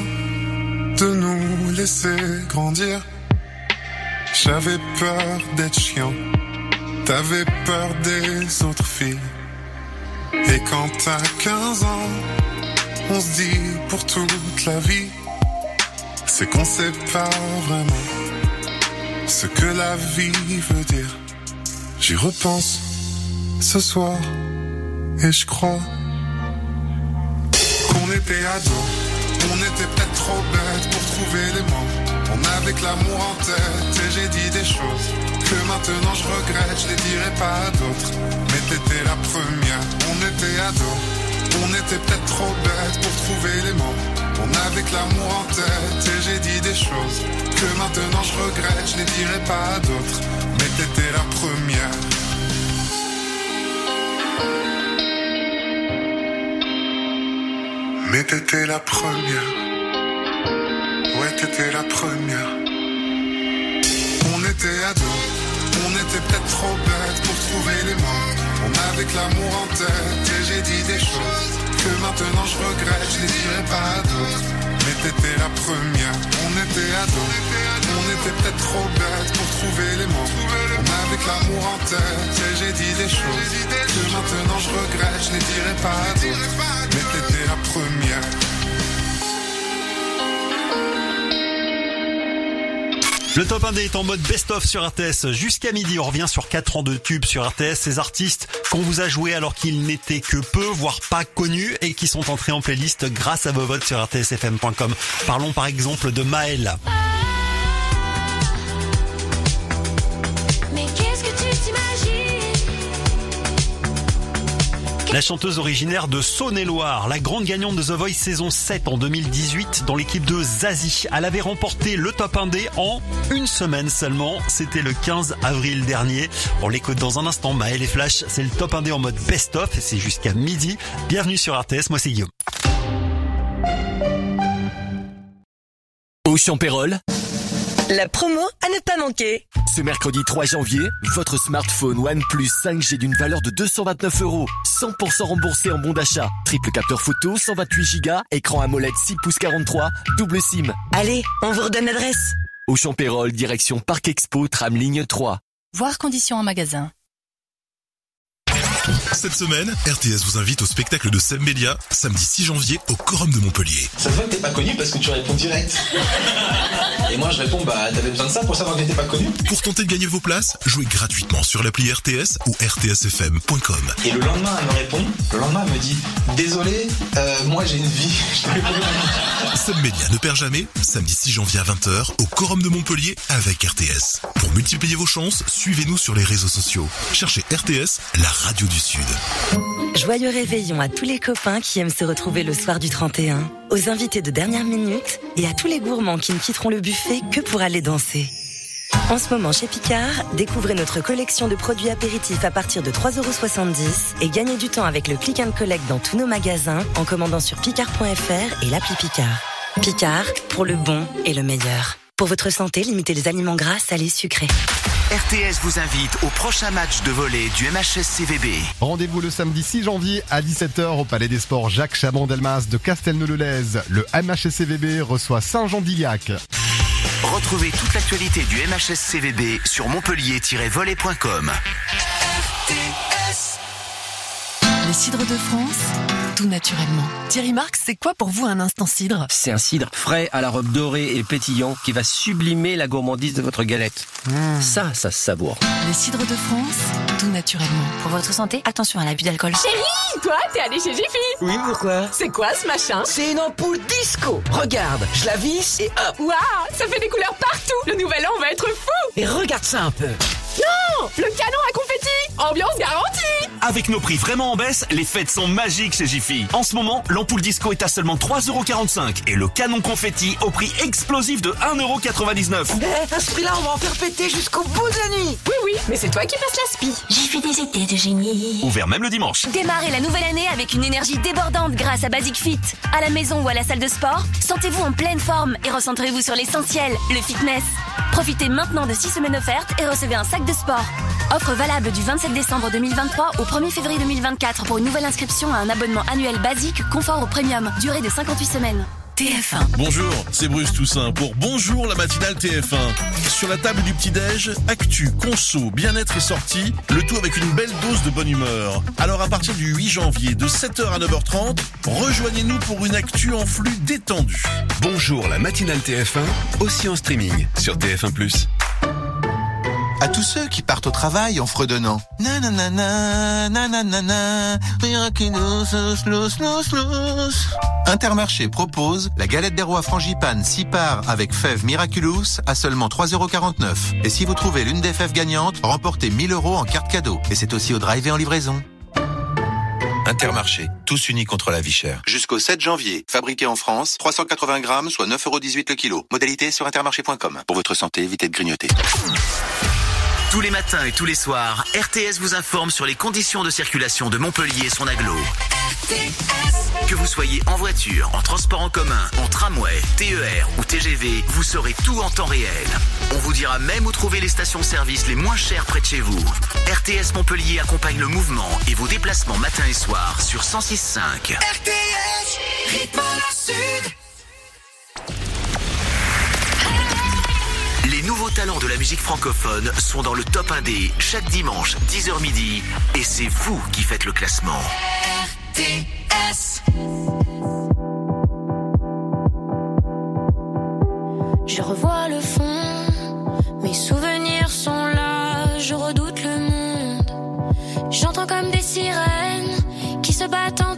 de nous laisser grandir. J'avais peur d'être chiant, t'avais peur des autres filles. Et quand t'as 15 ans, on se dit pour toute la vie, c'est qu'on sait pas vraiment ce que la vie veut dire. J'y repense ce soir et je crois qu'on était ados, on était peut-être trop bêtes pour trouver les mots. On avait que l'amour en tête et j'ai dit des choses que maintenant je regrette, je les dirai pas à d'autres. Mais t'étais la première, on était ados, on était peut-être trop bêtes pour trouver les mots. On avait que l'amour en tête et j'ai dit des choses que maintenant je regrette, je les dirai pas à d'autres. Mais t'étais la première. Mais t'étais la première. Ouais, t'étais la première. On était peut-être trop bêtes pour trouver les mots. On avait que l'amour en tête et j'ai dit des choses que maintenant je regrette, je les dirai pas à d'autres. Mais t'étais la première, on était ados, on était peut-être trop bêtes pour trouver les mots. On avait que l'amour en tête et j'ai dit des choses que maintenant je regrette, je les dirai pas à d'autres. Mais t'étais la première.
Le top 1D est en mode best-of sur RTS jusqu'à midi. On revient sur 4 ans de tubes sur RTS. Ces artistes qu'on vous a joués alors qu'ils n'étaient que peu, voire pas connus et qui sont entrés en playlist grâce à vos votes sur rtsfm.com. Parlons par exemple de Maël. La chanteuse originaire de Saône-et-Loire, la grande gagnante de The Voice saison 7 en 2018 dans l'équipe de Zazie. Elle avait remporté le top 1D en une semaine seulement. C'était le 15 avril dernier. On l'écoute dans un instant. Maël et Flash, c'est le top 1D en mode best-of c'est jusqu'à midi. Bienvenue sur RTS. Moi, c'est Guillaume.
Au Champérol,
La promo à ne pas manquer.
ce mercredi 3 janvier, votre smartphone OnePlus 5G d'une valeur de 229 euros, 100% remboursé en bon d'achat, triple capteur photo, 128 Go, écran AMOLED 6 pouces 43, double SIM.
Allez, on vous redonne l'adresse.
Au Champérol, direction Parc Expo, tram ligne 3.
Voir conditions en magasin.
Cette semaine, RTS vous invite au spectacle de Sam Melia, samedi 6 janvier au Corum de Montpellier.
Ça se voit que t'es pas connu parce que tu réponds direct. Et moi je réponds bah t'avais besoin de ça pour savoir que t'étais pas connu.
Pour tenter de gagner vos places, jouez gratuitement sur l'appli RTS ou rtsfm.com.
Et le lendemain elle me répond, le lendemain elle me dit désolé, euh, moi j'ai une vie.
Sam Melia ne perd jamais, samedi 6 janvier à 20h au Corum de Montpellier avec RTS. Pour multiplier vos chances, suivez-nous sur les réseaux sociaux. Cherchez RTS, la radio du Sud.
Joyeux réveillon à tous les copains qui aiment se retrouver le soir du 31, aux invités de dernière minute et à tous les gourmands qui ne quitteront le buffet que pour aller danser. En ce moment chez Picard, découvrez notre collection de produits apéritifs à partir de 3,70€ et gagnez du temps avec le click and collect dans tous nos magasins en commandant sur picard.fr et l'appli Picard. Picard, pour le bon et le meilleur. Pour votre santé, limitez les aliments gras, salés, sucrés.
RTS vous invite au prochain match de volley du MHS CVB.
Rendez-vous le samedi 6 janvier à 17h au Palais des Sports Jacques Chabon-Delmas de Castelnau-le-Lez. Le MHSCVB reçoit Saint-Jean-d'Illac.
Retrouvez toute l'actualité du MHS CVB sur montpellier-volley.com.
Les cidres de France, tout naturellement. Thierry Marx, c'est quoi pour vous un instant cidre?
C'est un cidre frais à la robe dorée et pétillant qui va sublimer la gourmandise de votre galette. Ça, ça se savoure.
Les cidres de France, tout naturellement.
Pour votre santé, attention à l'abus d'alcool.
Chérie, toi, t'es allé chez Jiffy
Oui, pourquoi?
C'est quoi ce machin?
C'est une ampoule disco. Regarde, je la visse et hop.
Waouh, ça fait des couleurs partout Le nouvel an va être fou
Et regarde ça un peu.
Non Le canon à Ambiance garantie
Avec nos prix vraiment en baisse, les fêtes sont magiques chez Jiffy. En ce moment, l'ampoule disco est à seulement 3,45€ et le canon confetti au prix explosif de 1,99€.
Eh, à ce prix-là, on va en faire péter jusqu'au bout de la nuit.
Oui, oui, mais c'est toi qui passes la spi.
J'ai fait des idées de génie.
Ouvert même le dimanche.
Démarrez la nouvelle année avec une énergie débordante grâce à Basic Fit. À la maison ou à la salle de sport, sentez-vous en pleine forme et recentrez-vous sur l'essentiel, le fitness. Profitez maintenant de 6 semaines offertes et recevez un sac de sport. Offre valable du 27 décembre 2023 au 1er février 2024 pour une nouvelle inscription à un abonnement annuel basique confort au premium, durée de 58 semaines. TF1.
Bonjour, c'est Bruce Toussaint pour Bonjour la matinale TF1. Sur la table du petit-déj, actu, conso, bien-être et sortie, le tout avec une belle dose de bonne humeur. Alors à partir du 8 janvier, de 7h à 9h30, rejoignez-nous pour une actu en flux détendu.
Bonjour la matinale TF1, aussi en streaming sur TF1+.
À tous ceux qui partent au travail en fredonnant. Slous, slous. Intermarché propose la galette des rois frangipane 6 parts avec fèves Miraculous à seulement 3,49€. Et si vous trouvez l'une des fèves gagnantes, remportez 1000 euros en carte cadeau. Et c'est aussi au drive et en livraison.
Intermarché, tous unis contre la vie chère. Jusqu'au 7 janvier, fabriqué en France, 380 grammes, soit 9,18€ le kilo. Modalité sur intermarché.com. Pour votre santé, évitez de grignoter.
Tous les matins et tous les soirs, RTS vous informe sur les conditions de circulation de Montpellier et son aglo. Que vous soyez en voiture, en transport en commun, en tramway, TER ou TGV, vous saurez tout en temps réel. On vous dira même où trouver les stations-service les moins chères près de chez vous. RTS Montpellier accompagne le mouvement et vos déplacements matin et soir sur 106.5.
RTS, rythme sud.
Les nouveaux talents de la musique francophone sont dans le top 1D chaque dimanche 10h midi et c'est vous qui faites le classement.
RTS.
Je revois le fond, mes souvenirs sont là, je redoute le monde. J'entends comme des sirènes qui se battent entre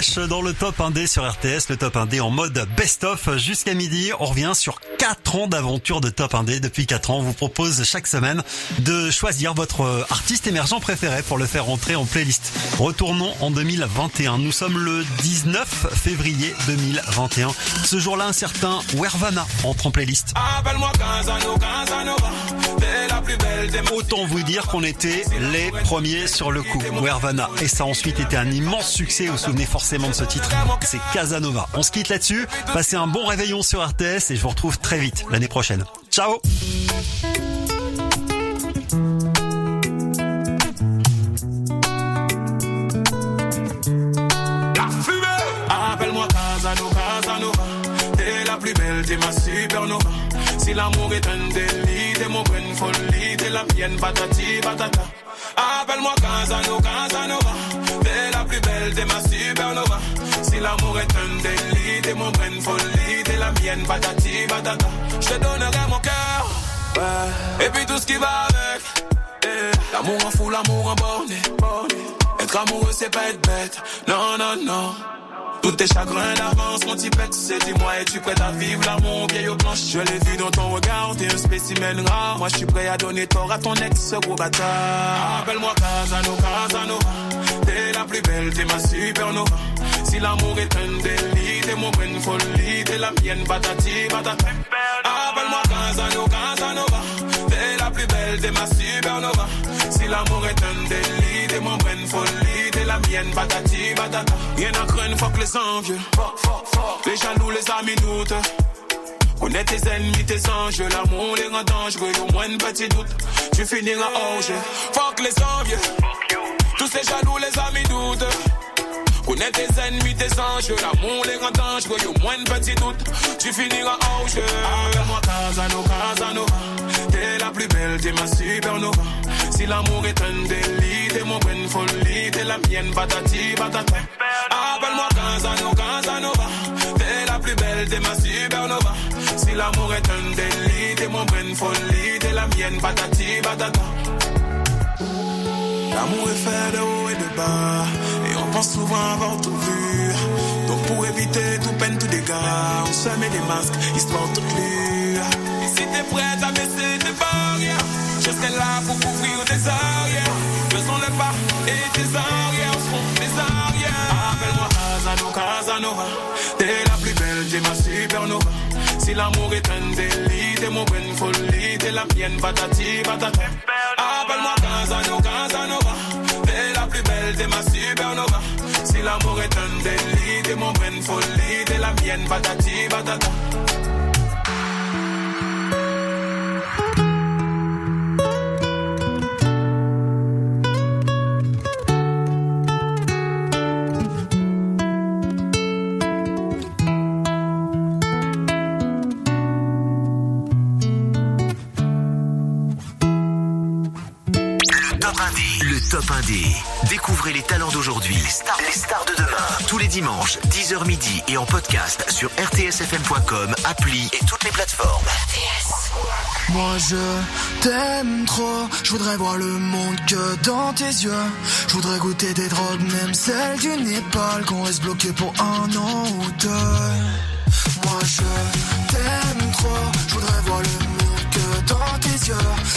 Dans le top 1D sur RTS, le top 1D en mode best-of jusqu'à midi. On revient sur 4 ans d'aventure de top 1D. Depuis 4 ans, on vous propose chaque semaine de choisir votre artiste émergent préféré pour le faire rentrer en playlist. Retournons en 2021. Nous sommes le 19 février 2021. Ce jour-là, un certain Wervana entre en playlist. Autant vous dire qu'on était les premiers sur le coup, Wervana. Et ça a ensuite été un immense succès. Vous vous souvenez forcément de ce titre. C'est Casanova. On se quitte là-dessus. Passez un bon réveillon sur RTS et je vous retrouve très vite l'année prochaine. Ciao
Casanova T'es la plus belle, ma Si l'amour est un bonne patati, patata Appelle-moi Casano, Casanova T'es la plus belle, t'es ma supernova Si l'amour est un délit, t'es mon bonne folie T'es la mienne, patati, patata Je te donnerai mon cœur ouais. Et puis tout ce qui va avec eh. L'amour en fou, l'amour en borné. Être amoureux, c'est pas être bête. Non, non, non. Tous tes chagrins d'avance, mon petit c'est dis-moi, es-tu prête à vivre l'amour vieille aux planches Je l'ai vu dans ton regard, t'es un spécimen rare. Moi, je suis prêt à donner tort à ton ex, gros bâtard. Appelle-moi Casano, Casanova. T'es la plus belle, t'es ma supernova. Si l'amour est un délit, t'es mon bonne folie, t'es la mienne, patati, patata. Appelle-moi Casano, Casanova. Plus belle, t'es ma supernova. Si l'amour est un délit, t'es mon bonne folie, t'es la mienne, patati, patata. Rien à craindre, fuck les envieux. Les jaloux, les amis doutent. Connais tes ennemis, tes anges, l'amour les rend dangereux, au moins un petit doute, tu finiras hors jeu. Fuck les envieux, tous ces jaloux, les amis doutent. Connais tes ennemis, tes anges, l'amour les rend dangereux, au moins un petit doute, tu finiras hors jeu. Appelle-moi Casano, Casanova, t'es la plus belle, t'es ma supernova. Si l'amour est un délit, t'es mon bonne folie, t'es la mienne, patati, patata. Appelle-moi Casano, Casanova, t'es la plus belle, t'es ma supernova. Si l'amour est un délit, t'es mon bonne folie, t'es la mienne, patati, patata. L'amour est fait de haut et de bas, souvent avoir tout vu. Donc pour éviter tout peine, tout dégât, on se met des masques, histoire toute lure. Et si t'es prête à baisser tes barrières, je serai là pour couvrir tes arrières. Faisons le pas et tes arrières seront tes arrières. Appelle-moi Casano, Casanova, t'es la plus belle, t'es ma supernova. Si l'amour est un délit, t'es mon bonne folie, t'es la mienne, patati, patata. Appelle-moi Casano, Casanova, plus belle, t'es ma supernova. Si l'amour est un délit, t'es mon bonne folie, t'es la mienne, patati, patata.
Le top 1D. Le top 1D. Découvrez les talents d'aujourd'hui. Les stars, les stars de demain. Tous les dimanches, 10h midi et en podcast sur rtsfm.com, appli et toutes les plateformes.
Moi je t'aime trop, je voudrais voir le monde que dans tes yeux. Je voudrais goûter des drogues, même celles du Népal, qu'on reste bloqué pour un an ou deux. Moi je t'aime trop, je voudrais voir le monde que dans tes yeux.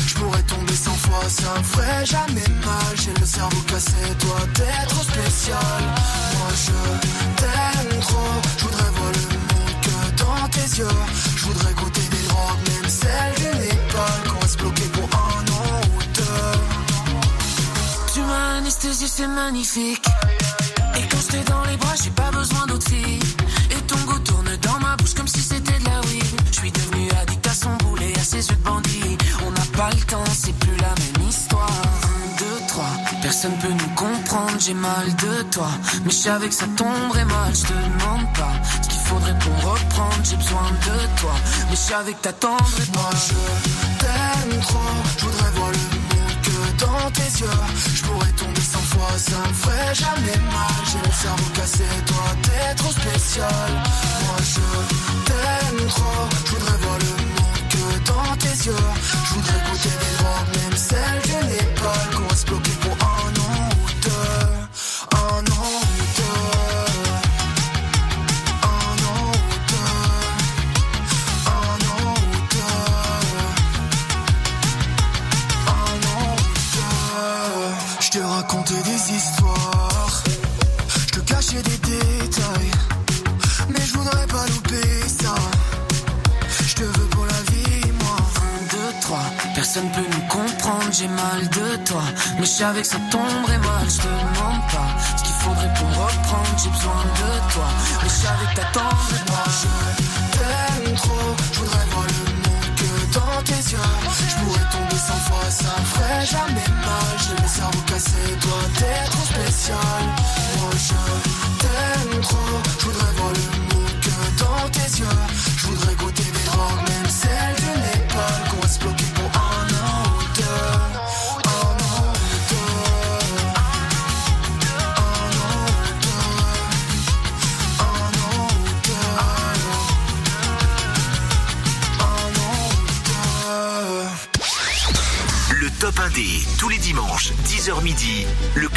Je pourrais tomber cent ça me ferait jamais mal. J'ai le cerveau cassé, toi t'es trop spécial. Moi je t'aime trop, je voudrais voir le monde que dans tes yeux. Je voudrais goûter des drogues, même celles du Népal, qu'on reste bloqué pour un an ou deux.
Tu m'as anesthésié, c'est magnifique. Et quand j'étais dans les bras, j'ai pas besoin d'autre fille. Et ton goût tourne dans ma bouche comme si c'était de la weed. Je suis devenu addict à son boulet, à ses yeux de bandit. Personne peut nous comprendre. J'ai mal de toi, mais je savais que ça tomberait mal. Je te demande pas ce qu'il faudrait pour reprendre. J'ai besoin de toi, mais je savais que t'attendrais pas.
Moi je t'aime trop, je voudrais voir le monde que dans tes yeux. Je pourrais tomber cent fois, ça me ferait jamais mal. J'ai le cerveau cassé, toi t'es trop spécial. Moi je t'aime trop, je voudrais voir le monde que dans tes yeux. Je voudrais goûter des drogues, même celles du Népal, qu'on reste bloqué pour un des histoires. Je te cachais des détails. Mais je voudrais pas louper ça. Je te veux pour la vie, moi.
Un, deux, trois, personne peut nous comprendre, j'ai mal de toi. Mais je savais que ça tomberait mal, je te demande pas ce qu'il faudrait pour reprendre, j'ai besoin de toi. Mais je savais que t'attendrais pas.
Je t'aime trop, je voudrais voir le Je pourrais tomber cent fois, ça ferait jamais mal. J'ai le cerveau cassé, toi t'es trop spécial. Moi je t'aime trop, je voudrais voir le monde que dans tes yeux.
Le top 1D, tous les dimanches, 10h midi, le